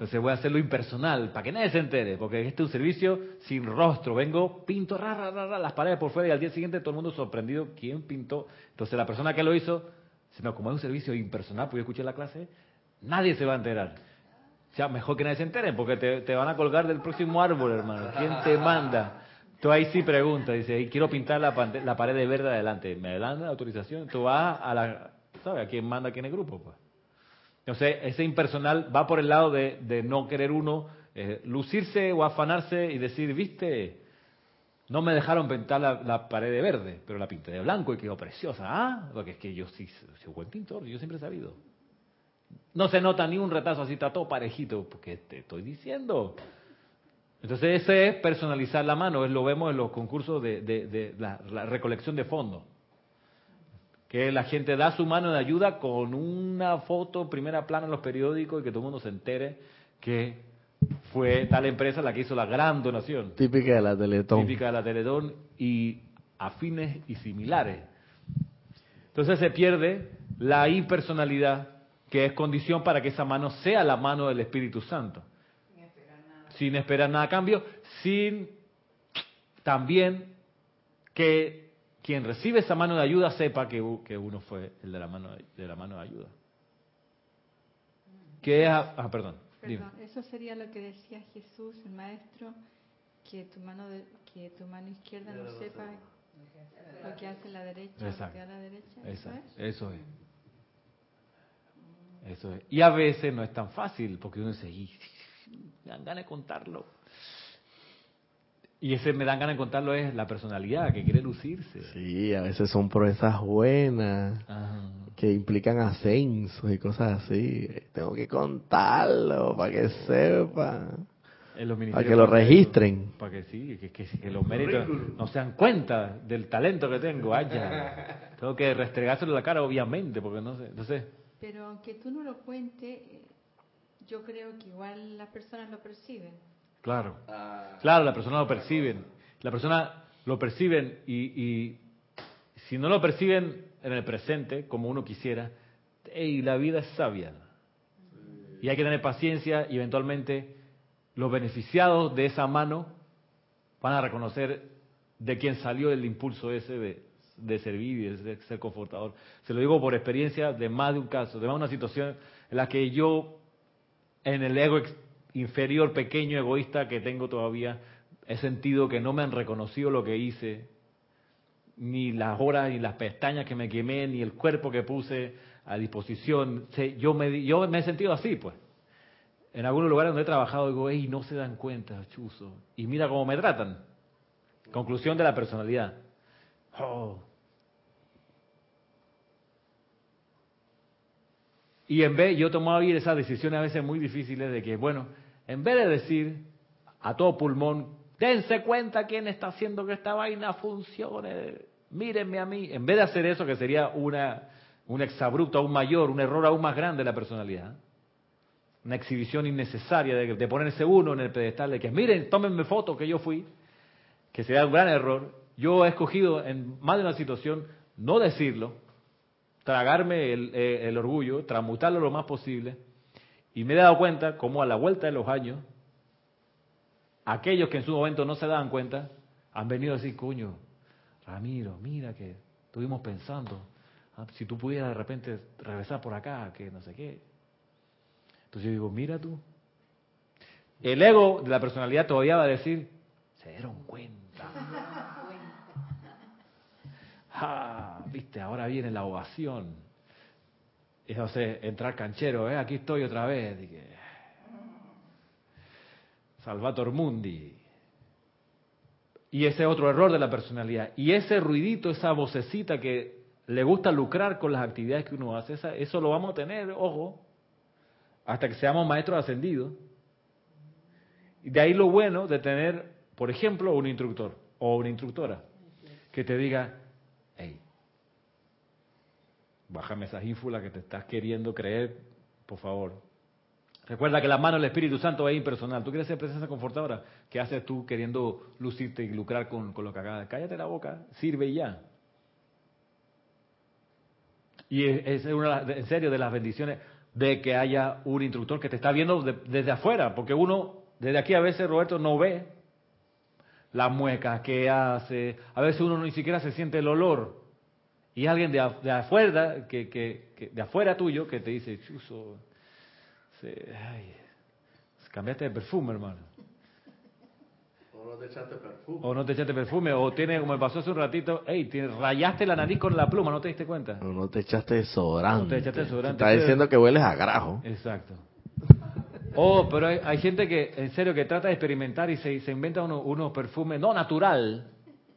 Entonces voy a hacerlo impersonal, para que nadie se entere, porque este es un servicio sin rostro. Vengo, pinto ra, ra, ra, las paredes por fuera y al día siguiente todo el mundo sorprendido, ¿quién pintó? Entonces la persona que lo hizo, dice, no, como es un servicio impersonal, pues yo escuché la clase, nadie se va a enterar. O sea, mejor que nadie se entere, porque te, van a colgar del próximo árbol, hermano. ¿Quién te manda? Tú ahí sí preguntas, dice, quiero pintar la, la pared de verde adelante. ¿Me dan la autorización? Tú vas a la... ¿Sabes? ¿A quién manda quién es el grupo? Pues. Entonces, ese impersonal va por el lado de, no querer uno eh, lucirse o afanarse y decir, viste, no me dejaron pintar la, pared de verde, pero la pinté de blanco y quedó preciosa. Ah, porque es que yo sí soy buen pintor, yo siempre he sabido. No se nota ni un retazo así, está todo parejito, porque te estoy diciendo. Entonces, ese es personalizar la mano, es lo vemos en los concursos de, la recolección de fondos. Que la gente da su mano de ayuda con una foto, primera plana en los periódicos y que todo el mundo se entere que fue tal empresa la que hizo la gran donación Típica de la Teletón. típica de la Teletón y afines y similares. Entonces se pierde la impersonalidad, que es condición para que esa mano sea la mano del Espíritu Santo. Sin esperar nada a cambio, sin también que quien recibe esa mano de ayuda sepa que, uno fue el de la mano de, de la mano de ayuda. Que es, ah, perdón, eso sería lo que decía Jesús, el maestro, que tu mano de- que tu mano izquierda no sepa lo que hace la derecha, lo Exacto. que hace la derecha. ¿eso Exacto, es? eso es. Eso es. Y a veces no es tan fácil, porque uno dice, "Y, me dan ganas de contarlo. Y ese me dan ganas de contarlo es la personalidad, que quiere lucirse. Sí, a veces son proezas buenas Ajá. que implican ascensos y cosas así. Tengo que contarlo para que sepan. Para que lo registren. Para que sí, que, que- que los méritos no se dan cuenta del talento que tengo. Ya. Tengo que restregárselo en la cara, obviamente, porque no sé. Entonces, Pero aunque tú no lo cuentes, eh, yo creo que igual las personas lo perciben. Claro. Claro, la persona lo perciben. La persona lo perciben y, y si no lo perciben en el presente, como uno quisiera, ey, la vida es sabia. Y hay que tener paciencia y eventualmente los beneficiados de esa mano van a reconocer de quién salió el impulso ese de, de servir y de ser, ser confortador. Se lo digo por experiencia de más de un caso, de más de una situación en la que yo, en el ego inferior, pequeño, egoísta que tengo todavía, he sentido que no me han reconocido lo que hice, ni las horas, ni las pestañas que me quemé, ni el cuerpo que puse a disposición. Yo me, yo me he sentido así, pues. En algunos lugares donde he trabajado digo, hey, no se dan cuenta, chuzo. Y mira cómo me tratan. Conclusión de la personalidad. Oh. Y en vez, yo tomaba bien esas decisiones a veces muy difíciles de que, bueno, en vez de decir a todo pulmón, dense cuenta quién está haciendo que esta vaina funcione, mírenme a mí, en vez de hacer eso que sería una, un exabrupto aún mayor, un error aún más grande de la personalidad, una exhibición innecesaria de, ponerse uno en el pedestal de que, miren, tómenme fotos que yo fui, que sería un gran error. Yo he escogido en más de una situación no decirlo, tragarme el, eh, el orgullo, transmutarlo lo más posible, y me he dado cuenta cómo a la vuelta de los años, aquellos que en su momento no se daban cuenta, han venido a decir, coño, Ramiro, mira que estuvimos pensando, ah, si tú pudieras de repente regresar por acá, que no sé qué. Entonces yo digo, mira tú, el ego de la personalidad todavía va a decir, se dieron cuenta. *laughs* Ah, viste, ahora viene la ovación. Y entonces, entrar canchero, ¿eh? aquí estoy otra vez. Dije, Salvator Mundi. Y ese es otro error de la personalidad. Y ese ruidito, esa vocecita que le gusta lucrar con las actividades que uno hace, eso lo vamos a tener, ojo, hasta que seamos maestros ascendidos. De ahí lo bueno de tener, por ejemplo, un instructor o una instructora que te diga, hey, bájame esa ínfula que te estás queriendo creer, por favor. Recuerda que la mano del Espíritu Santo es impersonal. ¿Tú quieres ser presencia confortadora? ¿Qué haces tú queriendo lucirte y lucrar con, con lo que hagas? Cállate la boca, sirve ya. Y es, una, en serio de las bendiciones de que haya un instructor que te está viendo de- desde afuera, porque uno desde aquí a veces Roberto no ve las muecas que hace, a veces uno ni siquiera se siente el olor y alguien de, af- de afuera que, que- que- de afuera tuyo que te dice, chuzo, se- ay, cambiaste de perfume, hermano. O no te echaste perfume. O no te echaste perfume, o tiene, como me pasó hace un ratito, hey, te rayaste la nariz con la pluma, ¿no te diste cuenta? O no te echaste desodorante. No te echaste desodorante. Te está diciendo que hueles a grajo. Exacto. Oh, pero hay, hay gente que, en serio, que trata de experimentar y se, se inventa uno- unos perfumes, no natural.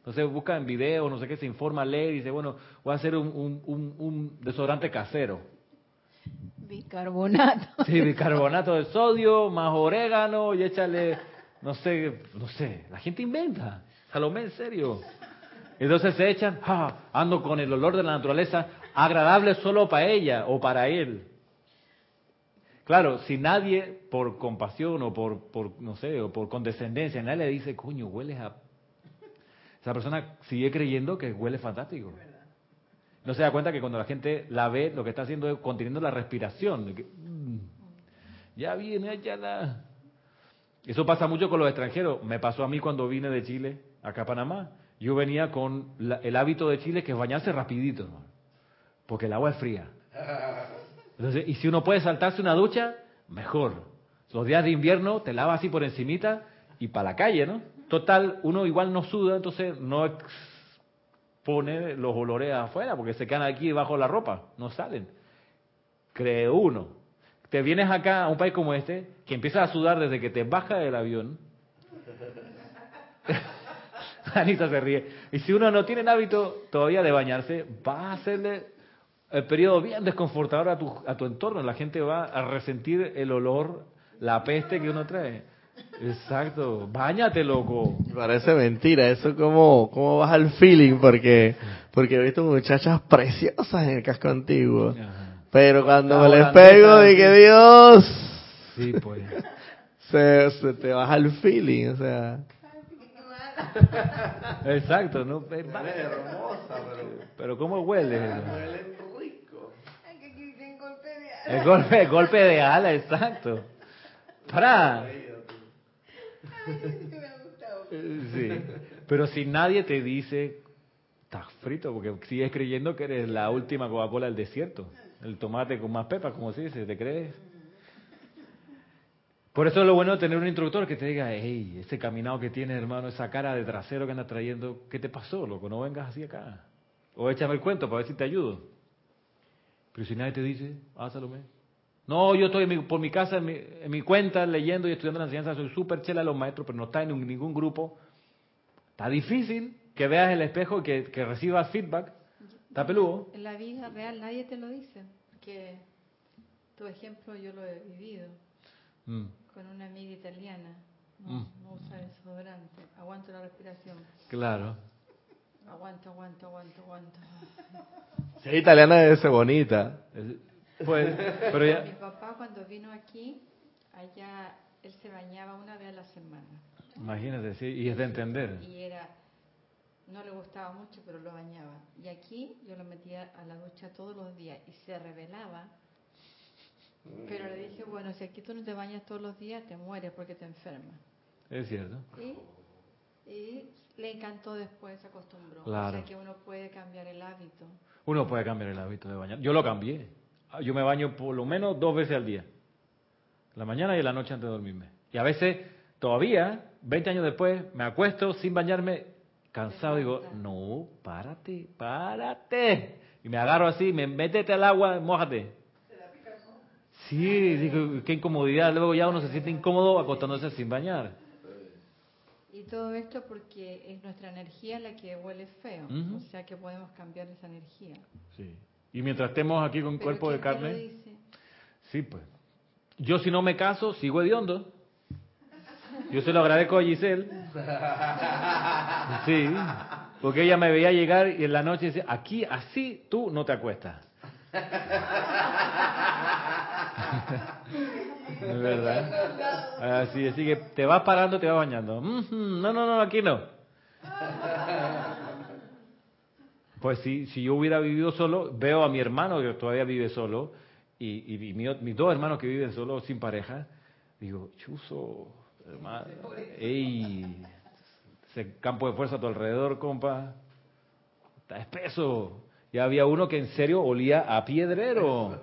Entonces busca en video, no sé qué, se informa, lee y dice, bueno, voy a hacer un, un, un, un desodorante casero. Bicarbonato. *laughs* Sí, bicarbonato de sodio, más orégano y échale, no sé, no sé. La gente inventa. Salomé, en serio. Entonces se echan, ah, ando con el olor de la naturaleza, agradable solo para ella o para él. Claro, si nadie, por compasión o por, por, no sé, o por condescendencia, nadie le dice, coño, hueles a... Esa persona sigue creyendo que huele fantástico. No se da cuenta que cuando la gente la ve, lo que está haciendo es conteniendo la respiración. que, mm, ya viene, ya la... Eso pasa mucho con los extranjeros. Me pasó a mí cuando vine de Chile, acá a Panamá. Yo venía con la- el hábito de Chile que es bañarse rapidito, hermano, porque el agua es fría. *laughs* Entonces, y si uno puede saltarse una ducha, mejor. Los días de invierno te lavas así por encimita y para la calle, ¿no? Total, uno igual no suda, entonces no expone los olores afuera, porque se quedan aquí bajo la ropa, no salen. Cree uno. Te vienes acá a un país como este, que empiezas a sudar desde que te baja del avión. *laughs* Anita se ríe. Y si uno no tiene el hábito todavía de bañarse, va a hacerle el periodo bien desconfortador a tu, a tu entorno. La gente va a resentir el olor, la peste que uno trae. Exacto. Báñate, loco. Parece mentira, eso como, como baja el feeling, porque, porque he visto muchachas preciosas en el casco antiguo. Ajá. Pero cuando La me les pego, de que sí. Dios, Sí, pues. *laughs* se, se te baja el feeling, o sea. *laughs* Exacto, ¿no? Es hermosa, Pero ¿cómo huele? huelen rico. El golpe, el golpe de ala, exacto. Para. *laughs* Sí. Pero si nadie te dice, estás frito, porque sigues creyendo que eres la última Coca-Cola del desierto. El tomate con más pepas, como se dice, ¿te crees? Por eso es lo bueno tener un instructor que te diga, hey, ese caminado que tienes, hermano, esa cara de trasero que andas trayendo, ¿qué te pasó, loco? No vengas así acá. O échame el cuento para ver si te ayudo. Pero si nadie te dice, ah, Salomé. No, yo estoy en mi- por mi casa, en mi, en mi cuenta, leyendo y estudiando la enseñanza, soy súper chela de los maestros, pero no está en un- ningún grupo. Está difícil que veas el espejo y que, que recibas feedback. Está peludo. En la vida real nadie te lo dice, porque tu ejemplo yo lo he vivido Mm, con una amiga italiana. No, Mm. no usa desodorante. Aguanto la respiración. claro. Aguanto, aguanto, aguanto, aguanto. *laughs* Si es italiana debe ser bonita. Es- Pues, pero Mi ya, papá cuando vino aquí, allá él se bañaba una vez a la semana. imagínate, sí, y es de entender. Y era, no le gustaba mucho, pero lo bañaba. Y aquí yo lo metía a la ducha todos los días y se revelaba. Pero le dije, bueno, si aquí tú no te bañas todos los días, te mueres porque te enfermas. Es cierto. Y, y le encantó después, se acostumbró. Claro. O sea que uno puede cambiar el hábito. Uno puede cambiar el hábito de bañar. Yo lo cambié. Ah, Yo me baño por lo menos dos veces al día. La mañana y la noche antes de dormirme. Y a veces, todavía, 20 años después, me acuesto sin bañarme, cansado, digo, no, párate, párate. Y me agarro así, me métete al agua, mójate. Sí, digo, qué incomodidad. Luego ya uno se siente incómodo acostándose sin bañar. Y todo esto porque es nuestra energía la que huele feo. O sea que podemos cambiar esa energía. Sí. Y mientras estemos aquí con cuerpo de ¿quién te lo carne, dice? sí, pues. Yo si no me caso, sigo hediondo. Yo se lo agradezco a Giselle. Sí, porque ella me veía llegar y en la noche decía, aquí así tú no te acuestas. *laughs* Es verdad. Así, así que te vas parando, te vas bañando. No, no, no, aquí no. Pues sí, si yo hubiera vivido solo, veo a mi hermano que todavía vive solo y, y mi- mis dos hermanos que viven solo sin pareja, digo, chuzo, hermano, ey, ese campo de fuerza a tu alrededor, compa, está espeso. Y había uno que en serio olía a piedrero.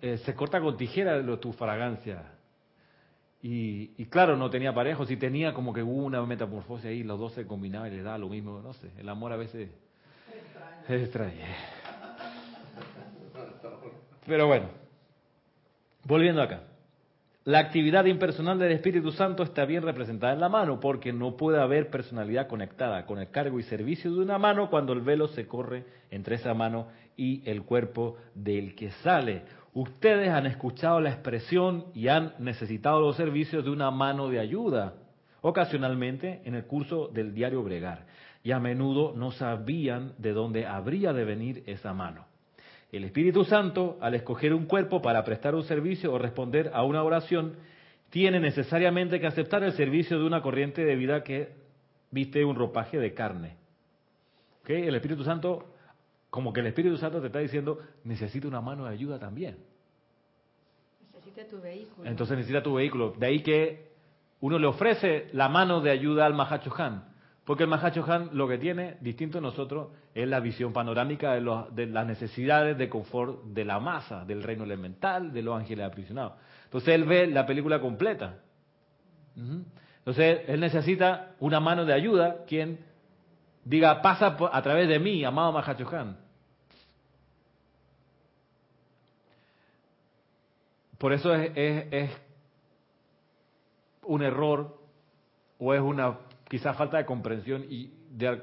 Eh, se corta con tijera lo, tu fragancia. Y, y claro, no tenía pareja, si tenía como que hubo una metamorfosis ahí, los dos se combinaban y le da lo mismo, no sé, el amor a veces es extraño. Pero bueno, volviendo acá. La actividad impersonal del Espíritu Santo está bien representada en la mano, porque no puede haber personalidad conectada con el cargo y servicio de una mano cuando el velo se corre entre esa mano y el cuerpo del que sale. Ustedes han escuchado la expresión y han necesitado los servicios de una mano de ayuda, ocasionalmente en el curso del diario Bregar, y a menudo no sabían de dónde habría de venir esa mano. El Espíritu Santo, al escoger un cuerpo para prestar un servicio o responder a una oración, tiene necesariamente que aceptar el servicio de una corriente de vida que viste un ropaje de carne. El Espíritu Santo, como que el Espíritu Santo te está diciendo, necesita una mano de ayuda también. Necesita tu vehículo. Entonces necesita tu vehículo. De ahí que uno le ofrece la mano de ayuda al Mahacho Han. Porque el Mahacho Han lo que tiene, distinto a nosotros, es la visión panorámica de, los- de las necesidades de confort de la masa, del reino elemental, de los ángeles aprisionados. Entonces él ve la película completa. Entonces él necesita una mano de ayuda, quien diga, pasa a través de mí, amado Mahacho Han. Por eso es, es- un error o es una quizás falta de comprensión y de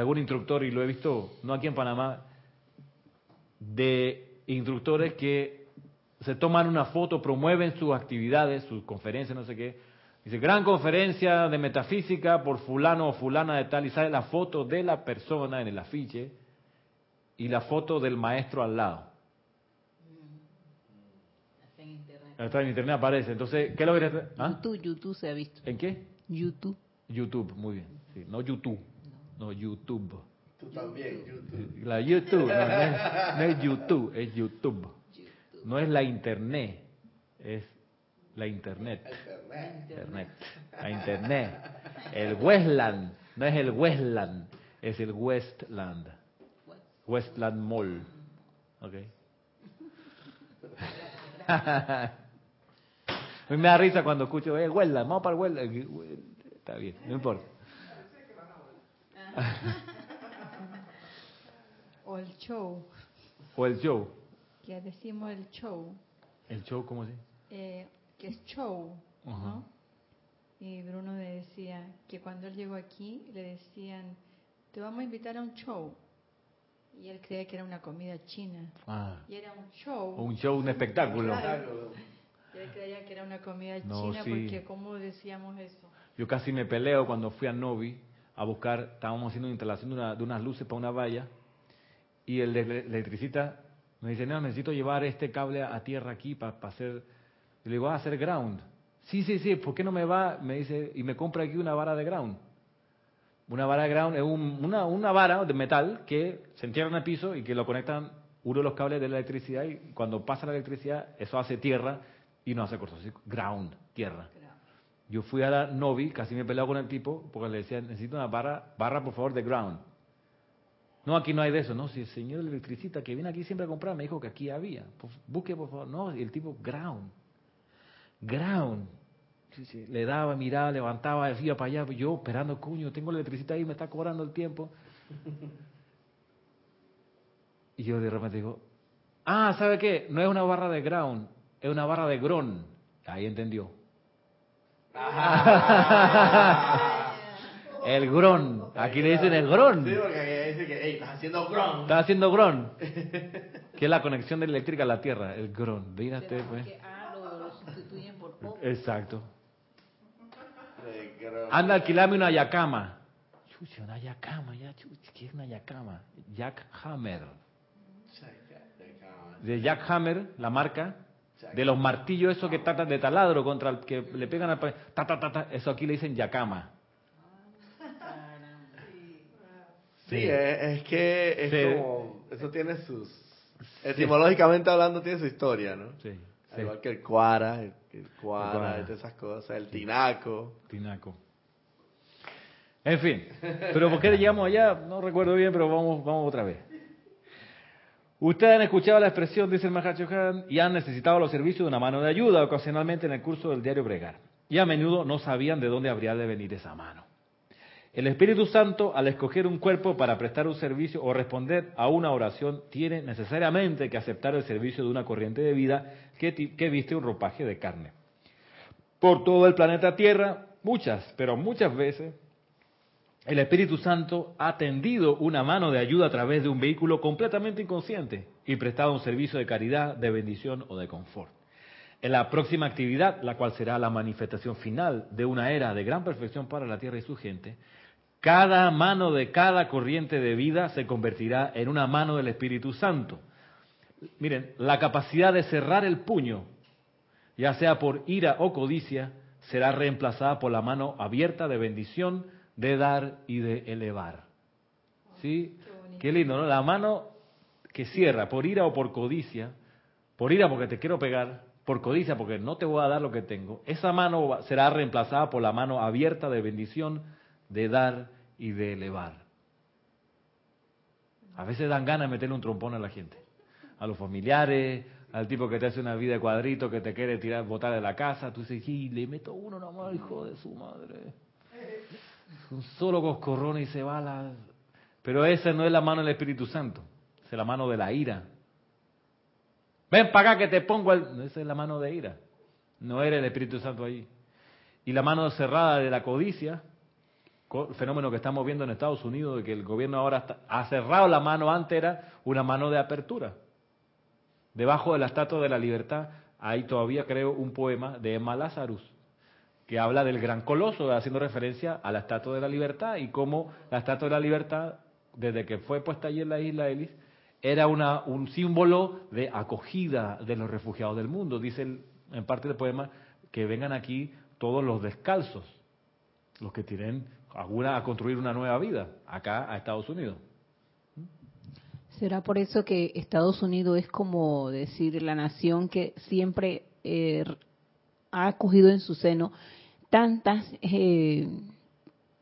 algún instructor, y lo he visto no aquí en Panamá, de instructores que se toman una foto, promueven sus actividades, sus conferencias, no sé qué. Dice, gran conferencia de metafísica por fulano o fulana de tal, y sale la foto de la persona en el afiche y la foto del maestro al lado. Está en internet. Está en internet aparece. Entonces, ¿qué es lo que te- ¿Ah? YouTube, YouTube se ha visto. ¿En qué? YouTube. YouTube, muy bien. Sí, no YouTube. No, YouTube. Tú también, YouTube. La YouTube, no, no es, no es YouTube, es YouTube. No es la Internet, es la Internet. Internet. La Internet. El Westland, no es el Westland, es el Westland. Westland Mall. ¿Ok? *laughs* A mí me da risa cuando escucho, eh, Westland, vamos para el Westland. Está bien, no importa. O el show, O el show. que decimos el show, ¿El show cómo se? eh, que es show. Y Bruno me decía que cuando él llegó aquí le decían, te vamos a invitar a un show. Y él creía que era una comida china. Ah, Y era un show. un show, un espectáculo. Y él creía que era una comida No, china sí. porque ¿cómo decíamos eso? Yo casi me peleo cuando fui a Novi a buscar, estábamos haciendo una instalación de, una- de unas luces para una valla y el electricista me dice, no, necesito llevar este cable a, a tierra aquí para hacer, y le digo, ah, hacer ground. Sí, sí, sí, ¿por qué no me va? Me dice, y me compra aquí una vara de ground. Una vara de ground es un- una, una vara de metal que se entierra en el piso y que lo conectan uno de los cables de la electricidad y cuando pasa la electricidad eso hace tierra y no hace cortocircuito. Ground, tierra. Yo fui a la Novi, casi me peleaba con el tipo, porque le decía, necesito una barra, barra por favor de ground. No, aquí no hay de eso, no, si el señor electricista que viene aquí siempre a comprar me dijo que aquí había. Pues, busque por favor, no, y el tipo ground. Ground. Sí, sí, Le daba, miraba, levantaba, iba para allá, yo esperando, coño, tengo la electricidad ahí, me está cobrando el tiempo. *laughs* Y yo de repente digo, ah, ¿sabe qué? No es una barra de ground, es una barra de gron. Ahí entendió. el gron. Aquí le dicen el gron. Sí, porque dice que, hey, estás haciendo ground. Está haciendo gron. Que es la conexión de la eléctrica a la tierra. El gron. Usted, pues. Que A lo, lo sustituyen por O. Exacto. Anda, alquilame una yacama. Chucha, una yacama, ya, chucha. ¿Qué es una yacama? De cama. de Jack Hammer, la marca, de los martillos esos que tratan de taladro contra el que le pegan al ta, ta, ta, ta, eso aquí le dicen Yakama. Sí, es, es que es Sí. como... Eso tiene sus... Etimológicamente hablando tiene su historia, ¿no? Sí, Al sí, igual que el cuara, el, el cuara, cuara. y todas esas cosas, el tinaco. tinaco. En fin, pero ¿por qué llegamos allá? No recuerdo bien, pero vamos, vamos otra vez. Ustedes han escuchado la expresión, dice el Mahachohan, y han necesitado los servicios de una mano de ayuda ocasionalmente en el curso del diario Bregar. Y a menudo no sabían de dónde habría de venir esa mano. El Espíritu Santo, al escoger un cuerpo para prestar un servicio o responder a una oración, tiene necesariamente que aceptar el servicio de una corriente de vida que, viste un ropaje de carne. Por todo el planeta Tierra, muchas, pero muchas veces, el Espíritu Santo ha tendido una mano de ayuda a través de un vehículo completamente inconsciente y prestado un servicio de caridad, de bendición o de confort. En la próxima actividad, la cual será la manifestación final de una era de gran perfección para la Tierra y su gente, cada mano de cada corriente de vida se convertirá en una mano del Espíritu Santo. Miren, la capacidad de cerrar el puño, ya sea por ira o codicia, será reemplazada por la mano abierta de bendición, de dar y de elevar. ¿Sí? Qué lindo, ¿no? La mano que cierra por ira o por codicia, por ira porque te quiero pegar, por codicia porque no te voy a dar lo que tengo, esa mano será reemplazada por la mano abierta de bendición, de dar y de elevar. A veces dan ganas de meterle un trompón a la gente, a los familiares, al tipo que te hace una vida de cuadrito, que te quiere tirar, botar de la casa, tú dices, y le meto uno nomás, hijo de su madre. Un solo coscorrón y se va la... Pero esa no es la mano del Espíritu Santo, es la mano de la ira. Ven para acá que te pongo el... Esa es la mano de ira, no era el Espíritu Santo ahí. Y la mano cerrada de la codicia, co- fenómeno que estamos viendo en Estados Unidos, de que el gobierno ahora ha cerrado la mano, antes era una mano de apertura. Debajo de la Estatua de la Libertad hay todavía, creo, un poema de Emma Lazarus, que habla del gran coloso, haciendo referencia a la Estatua de la Libertad y cómo la Estatua de la Libertad, desde que fue puesta allí en la isla Ellis, era una, un símbolo de acogida de los refugiados del mundo. Dice el- en parte del poema que vengan aquí todos los descalzos, los que tienen alguna a construir una nueva vida acá a Estados Unidos. ¿Será por eso que Estados Unidos es como decir la nación que siempre eh, ha acogido en su seno tantas, eh,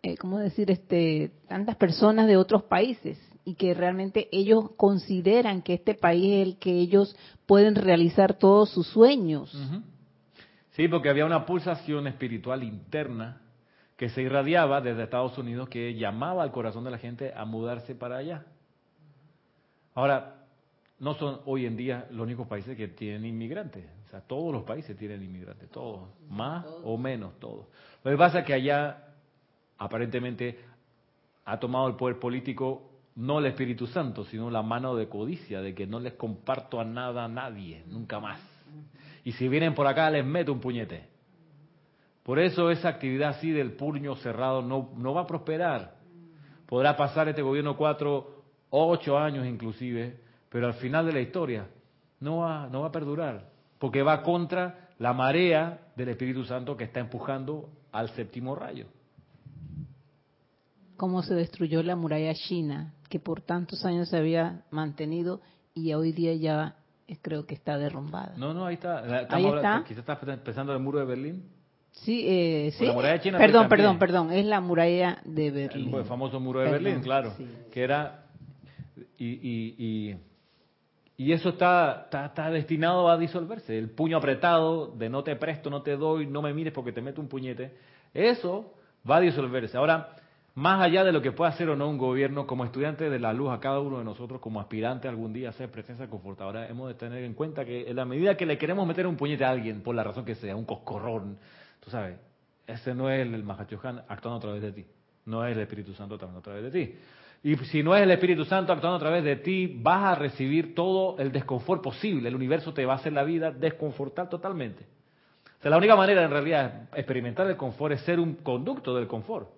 eh, ¿cómo decir? Este, tantas personas de otros países y que realmente ellos consideran que este país es el que ellos pueden realizar todos sus sueños. Sí, porque había una pulsación espiritual interna que se irradiaba desde Estados Unidos que llamaba al corazón de la gente a mudarse para allá. Ahora, no son hoy en día los únicos países que tienen inmigrantes. O sea, todos los países tienen inmigrantes, todos, más o menos, todos. Lo que pasa es que allá, aparentemente, ha tomado el poder político no el Espíritu Santo, sino la mano de codicia, de que no les comparto a nada a nadie, nunca más. Y si vienen por acá, les meto un puñete. Por eso esa actividad así del puño cerrado no, no va a prosperar. Podrá pasar este gobierno cuatro, ocho años inclusive, pero al final de la historia no va, no va a perdurar, porque va contra la marea del Espíritu Santo que está empujando al séptimo rayo. Cómo se destruyó la muralla china, que por tantos años se había mantenido y hoy día ya creo que está derrumbada. No, no, ahí está. Estamos Ahí está. Quizás estás pensando en el muro de Berlín. Sí, eh, sí. la muralla china perdón, perdón, perdón. Es la muralla de Berlín. El famoso muro de Perdón, Berlín, claro. sí. Que era. Y, y, y, y eso está, está, está destinado a disolverse. El puño apretado de no te presto, no te doy, no me mires porque te meto un puñete. Eso va a disolverse. Ahora, más allá de lo que pueda hacer o no un gobierno, como estudiante de la luz, a cada uno de nosotros, como aspirante algún día a ser presencia confortadora, hemos de tener en cuenta que en la medida que le queremos meter un puñete a alguien, por la razón que sea, un coscorrón, tú sabes, ese no es el Mahachohan actuando a través de ti, no es el Espíritu Santo actuando a través de ti. Y si no es el Espíritu Santo actuando a través de ti, vas a recibir todo el desconfort posible. El universo te va a hacer la vida desconfortar totalmente. O sea, la única manera en realidad de experimentar el confort es ser un conducto del confort.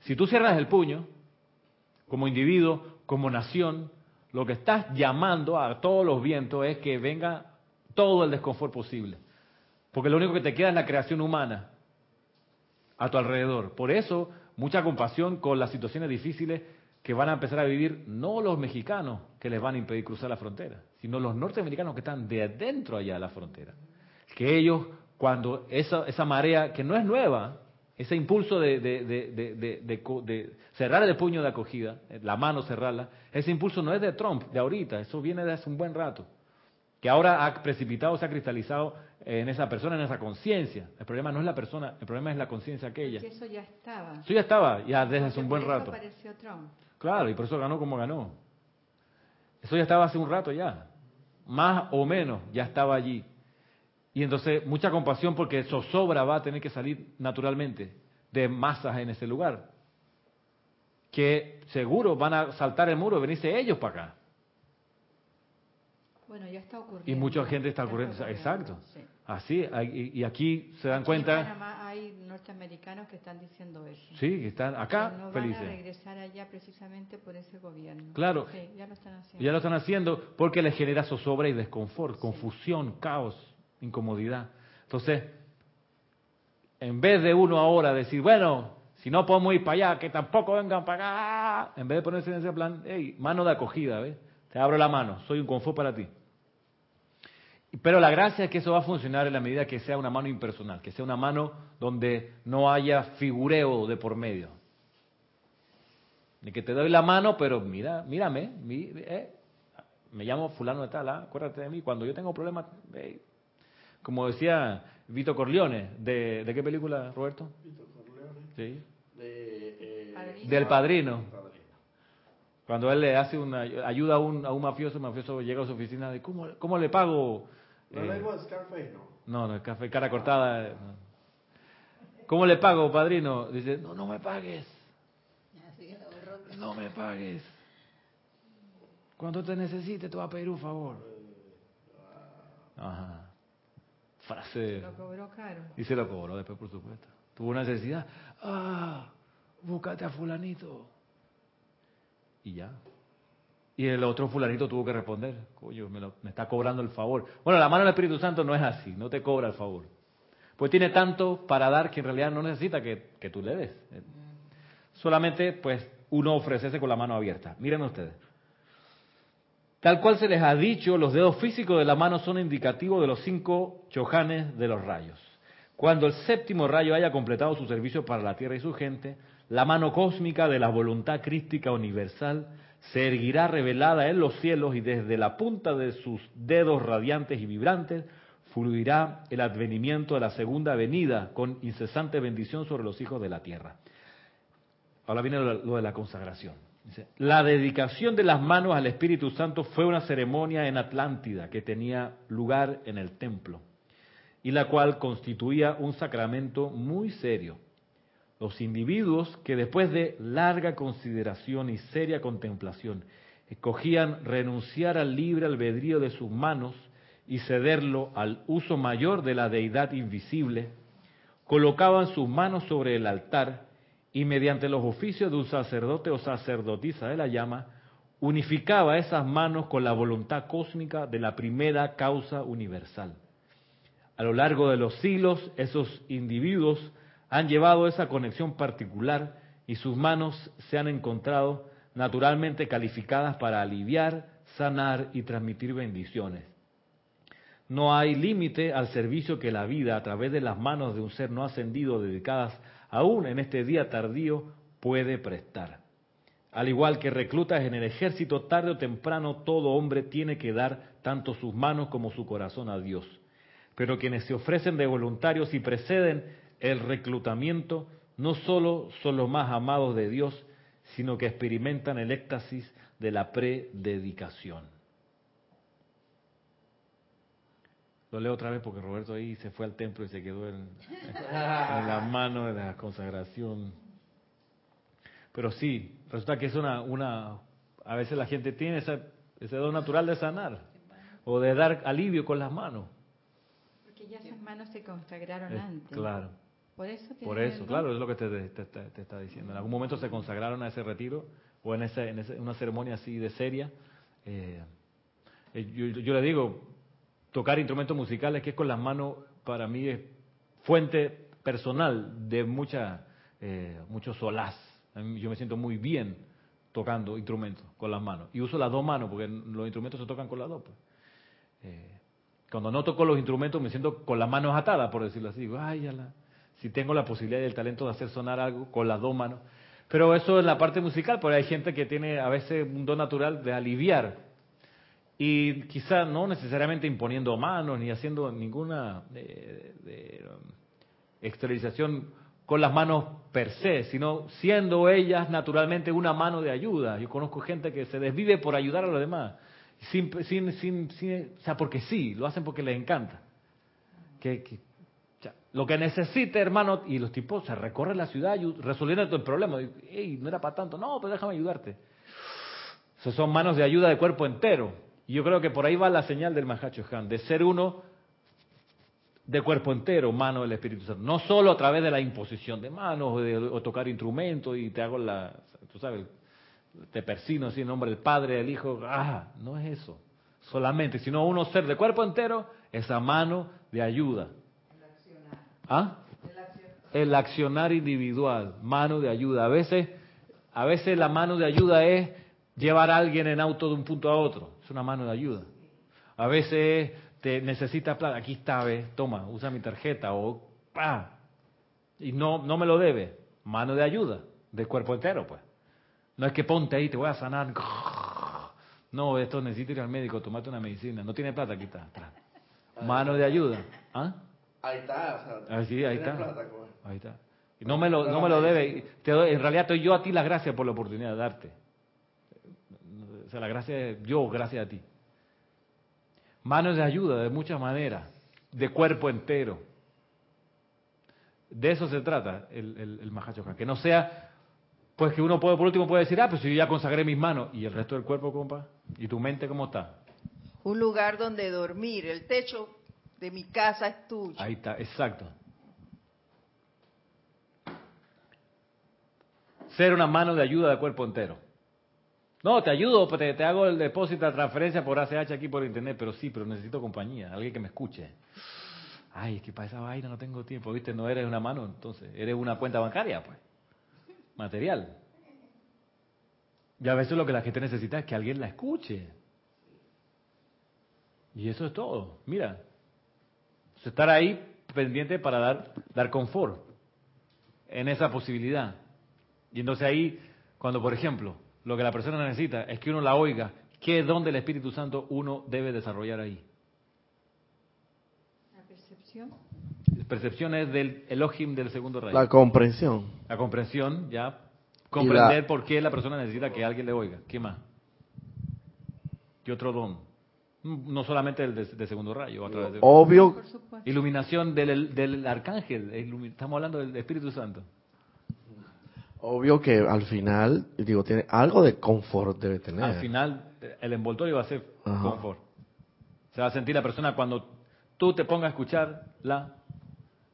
Si tú cierras el puño, como individuo, como nación, lo que estás llamando a todos los vientos es que venga todo el desconfort posible. Porque lo único que te queda es la creación humana a tu alrededor. Por eso, mucha compasión con las situaciones difíciles que van a empezar a vivir no los mexicanos que les van a impedir cruzar la frontera, sino los norteamericanos que están de adentro allá de la frontera. Que ellos, cuando esa, esa marea, que no es nueva, ese impulso de, de, de, de, cerrar el puño de acogida, la mano cerrarla, ese impulso no es de Trump, de ahorita, eso viene de hace un buen rato, que ahora ha precipitado, se ha cristalizado en esa persona, en esa conciencia. El problema no es la persona, el problema es la conciencia aquella. Porque eso ya estaba. Eso ya estaba, ya desde hace un buen por eso rato. apareció Trump. Claro, y por eso ganó como ganó. Eso ya estaba hace un rato ya. Más o menos ya estaba allí. Y entonces mucha compasión porque zozobra va a tener que salir naturalmente de masas en ese lugar. Que seguro van a saltar el muro, venirse ellos para acá. Bueno, ya está ocurriendo. Y mucha gente está ocurriendo, exacto. sí. Así, y aquí se dan Aquí cuenta, En Panamá hay norteamericanos que están diciendo eso. sí, que están acá Que no van a regresar allá precisamente por ese gobierno. Claro. Sí, ya lo están haciendo. Ya lo están haciendo porque les genera zozobra y desconfort, confusión, caos, incomodidad. Entonces, en vez de uno ahora decir, bueno, si no podemos ir para allá, que tampoco vengan para acá, en vez de ponerse en ese plan, hey, mano de acogida, ¿ves? Te abro la mano, soy un confort para ti. Pero la gracia es que eso va a funcionar en la medida que sea una mano impersonal, que sea una mano donde no haya figureo de por medio. De que te doy la mano, pero mira, mírame, mi- eh, me llamo fulano de tal, ah, acuérdate de mí, cuando yo tengo problemas, eh, como decía Vito Corleone, ¿de, de qué película, Roberto? Sí, Padrino. del Padrino. Cuando él le hace una ayuda a un, a un mafioso, el mafioso llega a su oficina de ¿cómo, cómo le pago? No Eh, digo Scarface, no. no, no, café, cara cortada. eh, no. ¿Cómo le pago, padrino? Dice, no, no me pagues. No me pagues. Cuando te necesite, te voy a pedir un favor. Ajá. Frase. Lo cobró caro. Y se lo cobró después, por supuesto. Tuvo una necesidad. Ah, búscate a fulanito. Y ya. Y el otro fulanito tuvo que responder, coño, me, lo- me está cobrando el favor. Bueno, la mano del Espíritu Santo no es así, no te cobra el favor. Pues tiene tanto para dar que en realidad no necesita que, tú le des. Solamente, pues, uno ofrecerse con la mano abierta. Miren ustedes. Tal cual se les ha dicho, los dedos físicos de la mano son indicativos de los cinco chojanes de los rayos. Cuando el séptimo rayo haya completado su servicio para la tierra y su gente, la mano cósmica de la voluntad crística universal se erguirá revelada en los cielos y desde la punta de sus dedos radiantes y vibrantes fluirá el advenimiento de la segunda venida con incesante bendición sobre los hijos de la tierra. Ahora viene lo, de la consagración. La dedicación de las manos al Espíritu Santo fue una ceremonia en Atlántida que tenía lugar en el templo y la cual constituía un sacramento muy serio. Los individuos que después de larga consideración y seria contemplación escogían renunciar al libre albedrío de sus manos y cederlo al uso mayor de la deidad invisible, colocaban sus manos sobre el altar y mediante los oficios de un sacerdote o sacerdotisa de la llama, unificaba esas manos con la voluntad cósmica de la primera causa universal. A lo largo de los siglos, esos individuos han llevado esa conexión particular y sus manos se han encontrado naturalmente calificadas para aliviar, sanar y transmitir bendiciones. No hay límite al servicio que la vida, a través de las manos de un ser no ascendido dedicadas aún en este día tardío, puede prestar. Al igual que reclutas en el ejército, tarde o temprano todo hombre tiene que dar tanto sus manos como su corazón a Dios. Pero quienes se ofrecen de voluntarios y preceden el reclutamiento no solo son los más amados de Dios, sino que experimentan el éxtasis de la prededicación. Lo leo otra vez porque Roberto ahí se fue al templo y se quedó en, en la mano de la consagración. Pero sí, resulta que es una, una, a veces la gente tiene esa, ese don natural de sanar o de dar alivio con las manos. Porque ya esas manos se consagraron Es- antes. claro. Por eso, Por eso, claro, es lo que te, te- te- te está diciendo. En algún momento se consagraron a ese retiro o en, ese, en ese- una ceremonia así de seria eh, eh, yo, yo le digo, tocar instrumentos musicales que es con las manos, para mí es fuente personal de mucha, eh, mucho solaz. Yo me siento muy bien tocando instrumentos con las manos. Y uso las dos manos, porque los instrumentos se tocan con las dos. pues. Eh, cuando no toco los instrumentos me siento con las manos atadas, por decirlo así. Digo, ay, ala, si tengo la posibilidad y el talento de hacer sonar algo con las dos manos. Pero eso en la parte musical, porque hay gente que tiene a veces un don natural de aliviar. Y quizá no necesariamente imponiendo manos ni haciendo ninguna eh, de, um, exteriorización con las manos per se, sino siendo ellas naturalmente una mano de ayuda. Yo conozco gente que se desvive por ayudar a los demás, sin, sin, sin, o sea, porque sí, lo hacen porque les encanta. O sea, lo que necesite, hermano, y los tipos se recorren la ciudad resolviendo todo el problema. Y, no era para tanto, no, pues déjame ayudarte. Son manos de ayuda de cuerpo entero. Y yo creo que por ahí va la señal del Mahacho Han, de ser uno de cuerpo entero, mano del Espíritu Santo. No solo a través de la imposición de manos o tocar instrumentos y te hago la, tú sabes, te persino así en nombre del Padre, del Hijo. Ah, no es eso solamente, sino uno ser de cuerpo entero, esa mano de ayuda. ¿Ah? El accionar individual, mano de ayuda. A veces, a veces la mano de ayuda es llevar a alguien en auto de un punto a otro. Es una mano de ayuda. A veces te necesitas plata. Aquí está, ve, toma, usa mi tarjeta o pa. Y no, no me lo debe. Mano de ayuda, de cuerpo entero, pues. No es que ponte ahí, te voy a sanar. No, esto necesito ir al médico, tomate una medicina. No tiene plata, aquí está. Mano de ayuda. ¿Ah? Ahí está. O sea, Ah, ahí está. plata. Ahí está. No me lo, no me lo debe. Te doy- en realidad estoy yo a ti las gracias por la oportunidad de darte. O sea, la gracia es yo, gracias a ti. Manos de ayuda de muchas maneras, de cuerpo entero. De eso se trata el, el, el Mahachohan. Que no sea, pues que uno puede, por último puede decir, ah, pues si yo ya consagré mis manos. ¿Y el resto del cuerpo, compa? ¿Y tu mente cómo está? Un lugar donde dormir. El techo de mi casa es tuyo. Ahí está, exacto. Ser una mano de ayuda de cuerpo entero. No, te ayudo, pues, te, hago el depósito, la transferencia por ACH aquí por internet, pero sí, pero necesito compañía, alguien que me escuche. Ay, es que para esa vaina no tengo tiempo, ¿viste? No eres una mano, entonces, eres una cuenta bancaria, pues. Material. Y a veces lo que la gente necesita es que alguien la escuche. Y eso es todo. Mira, estar ahí pendiente para dar, dar confort en esa posibilidad. Y entonces ahí, cuando por ejemplo, lo que la persona necesita es que uno la oiga, ¿qué don del Espíritu Santo uno debe desarrollar ahí? La percepción. Percepción es del Elohim del segundo rayo. La comprensión. La comprensión, ya. Comprender la- por qué la persona necesita que alguien le oiga. ¿Qué más? ¿Qué otro don? Mm, No solamente el de, de segundo rayo. a través de- Obvio. Iluminación del, del arcángel. ilumi- Estamos hablando del Espíritu Santo. obvio que al final, digo, tiene algo de confort debe tener. Al final, el envoltorio va a ser Ajá. confort. Se va a sentir la persona cuando tú te pongas a escucharla,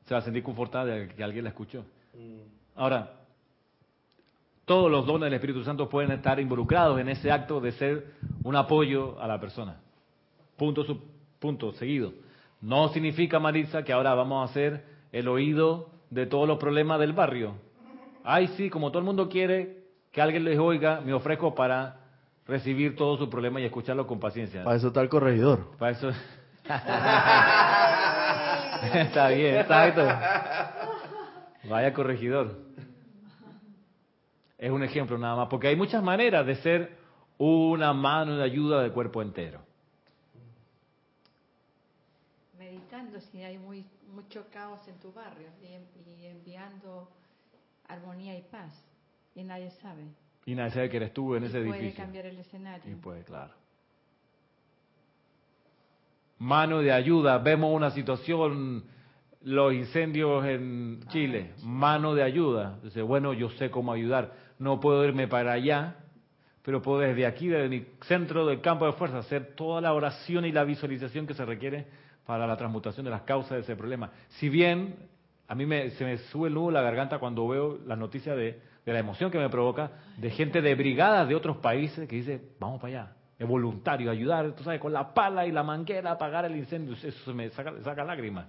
se va a sentir confortada de que alguien la escuchó. Ahora, todos los dones del Espíritu Santo pueden estar involucrados en ese acto de ser un apoyo a la persona. Punto, sub- punto, seguido. No significa, Marisa, que ahora vamos a ser el oído de todos los problemas del barrio. Ay, sí, como todo el mundo quiere que alguien les oiga, me ofrezco para recibir todos sus problemas y escucharlos con paciencia. Para eso está el corregidor. Para eso. *laughs* Está bien, exacto. Vaya corregidor. Es un ejemplo nada más, porque hay muchas maneras de ser una mano de ayuda del cuerpo entero. Si hay muy mucho caos en tu barrio y, en- y enviando armonía y paz. Y nadie sabe. Y nadie sabe que eres tú en Y ese puede edificio. cambiar el escenario. Y pues, claro. Mano de ayuda. Vemos una situación, los incendios en Chile. Mano de ayuda. Dice, bueno, yo sé cómo ayudar. No puedo irme para allá, pero puedo desde aquí, desde mi centro del campo de fuerza, hacer toda la oración y la visualización que se requiere para la transmutación de las causas de ese problema. Si bien a mí me, se me sube el nudo la garganta cuando veo las noticias de, de la emoción que me provoca de gente de brigadas de otros países que dice, vamos para allá. es voluntario, ayudar, tú sabes, con la pala y la manguera a apagar el incendio, eso se me saca, saca lágrimas.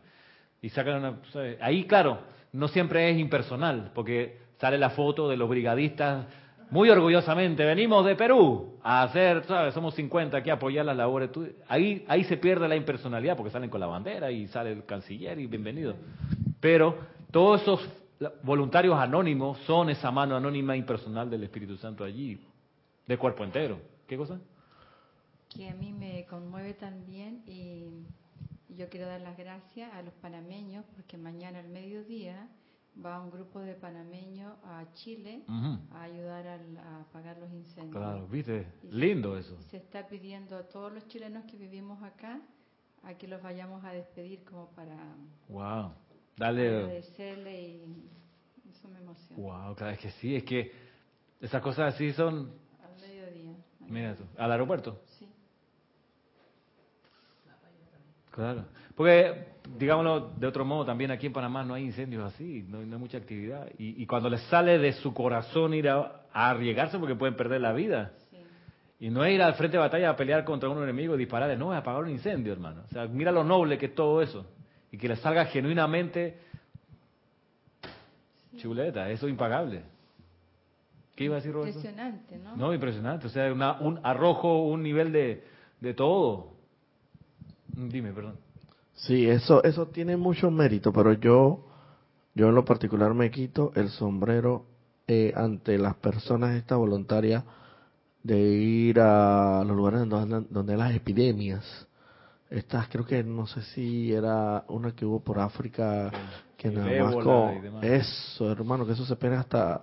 Y sacan una, ahí claro, no siempre es impersonal, porque sale la foto de los brigadistas muy orgullosamente, venimos de Perú a hacer, ¿sabes? Somos 50 aquí a apoyar las labores. Ahí, ahí se pierde la impersonalidad porque salen con la bandera y sale el canciller y bienvenido. Pero todos esos voluntarios anónimos son esa mano anónima impersonal del Espíritu Santo allí, de cuerpo entero. ¿Qué cosa? que a mí me conmueve también y yo quiero dar las gracias a los panameños porque mañana al mediodía va un grupo de panameños a Chile Ujú. a ayudar al- a apagar los incendios. Claro, viste, Y se- lindo eso. Se está pidiendo a todos los chilenos que vivimos acá a que los vayamos a despedir como para Wow. Dale. agradecerle y eso me emociona. Wow, claro, es que sí, es que esas cosas así son. Al mediodía. Mira tú, al aeropuerto. Sí. Claro. Porque, digámoslo de otro modo, también aquí en Panamá no hay incendios así, no, hay- no hay mucha actividad. Y, y cuando les sale de su corazón ir a, a arriesgarse porque pueden perder la vida. Sí. Y no es ir al frente de batalla a pelear contra un enemigo y dispararle, no, es apagar un incendio, hermano. O sea, mira lo noble que es todo eso. Y que les salga genuinamente chuleta, eso es impagable. ¿Qué iba a decir Roberto? Impresionante, ¿no? No, impresionante. O sea, una- un arrojo, un nivel de, de todo. Dime, perdón. Sí, eso, eso tiene mucho mérito, pero yo, yo en lo particular me quito el sombrero eh, ante las personas esta voluntaria de ir a los lugares donde, donde hay las epidemias. Estas, creo que no sé si era una que hubo por África, que El nada más con eso, hermano, que eso se pega hasta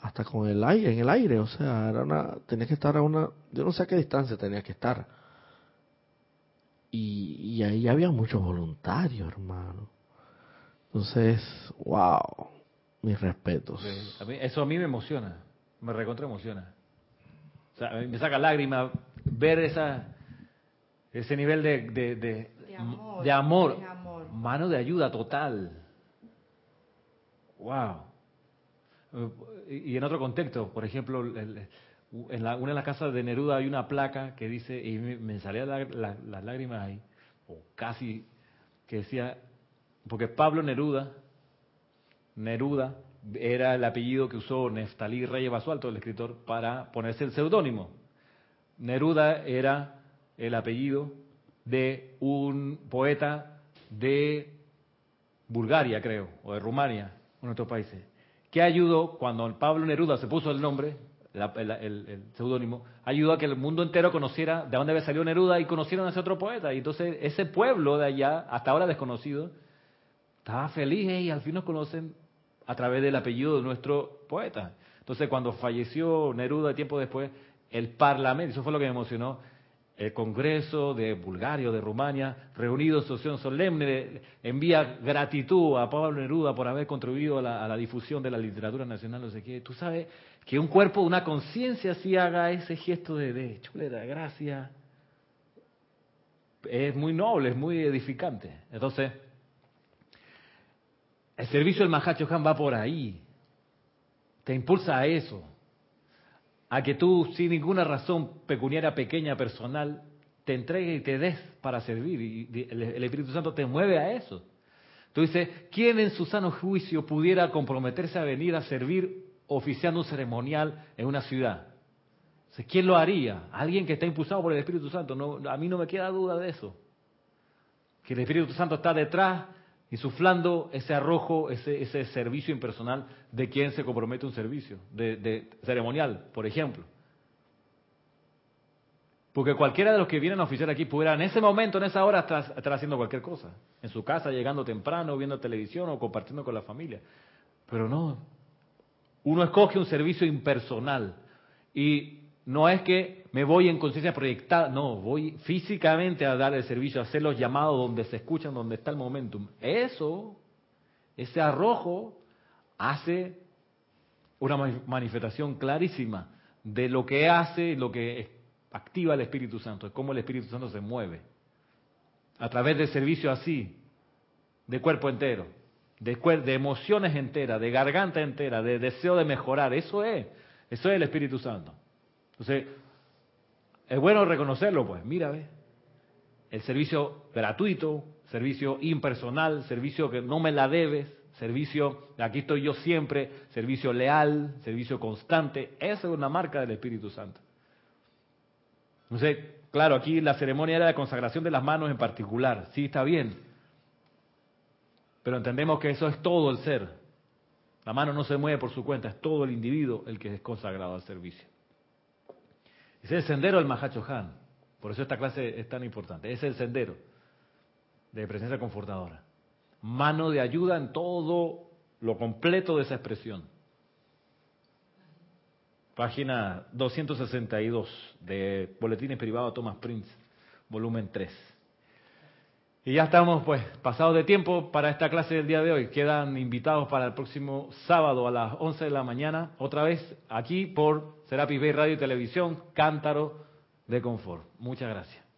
hasta con el aire, en el aire, o sea, era una, tenía que estar a una, yo no sé a qué distancia tenía que estar. Y, y ahí había muchos voluntarios, hermano. Entonces, wow, mis respetos. A mí- eso a mí me emociona, me recontra emociona. O sea, me saca lágrimas ver esa, ese nivel de, de, de, De amor, de amor, de amor. mano de ayuda total. Wow. Y en otro contexto, por ejemplo, el- en la- una de las casas de Neruda hay una placa que dice, y me, salían la- la- las lágrimas ahí, o casi, que decía, porque Pablo Neruda, Neruda era el apellido que usó Neftalí Reyes Basualto, el escritor, para ponerse el seudónimo. Neruda era el apellido de un poeta de Bulgaria, creo, o de Rumania, uno de estos países, que ayudó, cuando Pablo Neruda se puso el nombre, la- el, el- el seudónimo, ayudó a que el mundo entero conociera de dónde había salido Neruda y conocieran a ese otro poeta. Y entonces ese pueblo de allá, hasta ahora desconocido, estaba feliz "Ey, y al fin nos conocen a través del apellido de nuestro poeta. Entonces, cuando falleció Neruda tiempo después, el Parlamento, eso fue lo que me emocionó, el Congreso de Bulgaria o de Rumania, reunido en sesión solemne, envía gratitud a Pablo Neruda por haber contribuido a la, a la difusión de la literatura nacional, no sé qué. Tú sabes que un cuerpo, una conciencia así haga ese gesto de, de chuleta, gracias. Es muy noble, es muy edificante. Entonces, el servicio del Mahacho Han va por ahí. Te impulsa a eso. A que tú, sin ninguna razón pecuniaria, pequeña, personal, te entregues y te des para servir. Y el Espíritu Santo te mueve a eso. Tú dices, ¿quién en su sano juicio pudiera comprometerse a venir a servir oficiando un ceremonial en una ciudad? ¿Quién lo haría? Alguien que está impulsado por el Espíritu Santo. No, a mí no me queda duda de eso. Que el Espíritu Santo está detrás insuflando ese arrojo, ese, servicio impersonal de quien se compromete un servicio, de, de ceremonial, por ejemplo. Porque cualquiera de los que vienen a oficiar aquí pudiera en ese momento, en esa hora, estar, estar haciendo cualquier cosa. En su casa, llegando temprano, viendo televisión o compartiendo con la familia. Pero no. Uno escoge un servicio impersonal. Y no es que me voy en conciencia proyectada, no, voy físicamente a dar el servicio, a hacer los llamados donde se escuchan, donde está el momentum. Eso, ese arrojo, hace una ma- manifestación clarísima de lo que hace, lo que activa el Espíritu Santo, de cómo el Espíritu Santo se mueve. A través del servicio así, de cuerpo entero, de, de emociones enteras, de garganta entera, de deseo de mejorar. Eso es, eso es el Espíritu Santo. Entonces, es bueno reconocerlo, pues, mira, ve. El servicio gratuito, servicio impersonal, servicio que no me la debes, servicio, aquí estoy yo siempre, servicio leal, servicio constante, esa es una marca del Espíritu Santo. Entonces, claro, aquí la ceremonia era de consagración de las manos en particular, sí está bien, pero entendemos que eso es todo el ser. La mano no se mueve por su cuenta, es todo el individuo el que es consagrado al servicio. Es el sendero del Mahacho Han. Por eso esta clase es tan importante. Es el sendero de presencia confortadora. Mano de ayuda en todo lo completo de esa expresión. Página 262 de Boletines Privados Thomas Prince, volumen 3. Y ya estamos pues pasados de tiempo para esta clase del día de hoy. Quedan invitados para el próximo sábado a las 11 de la mañana, otra vez aquí por Serapis Bay Radio y Televisión, Cántaro de Confort. Muchas gracias.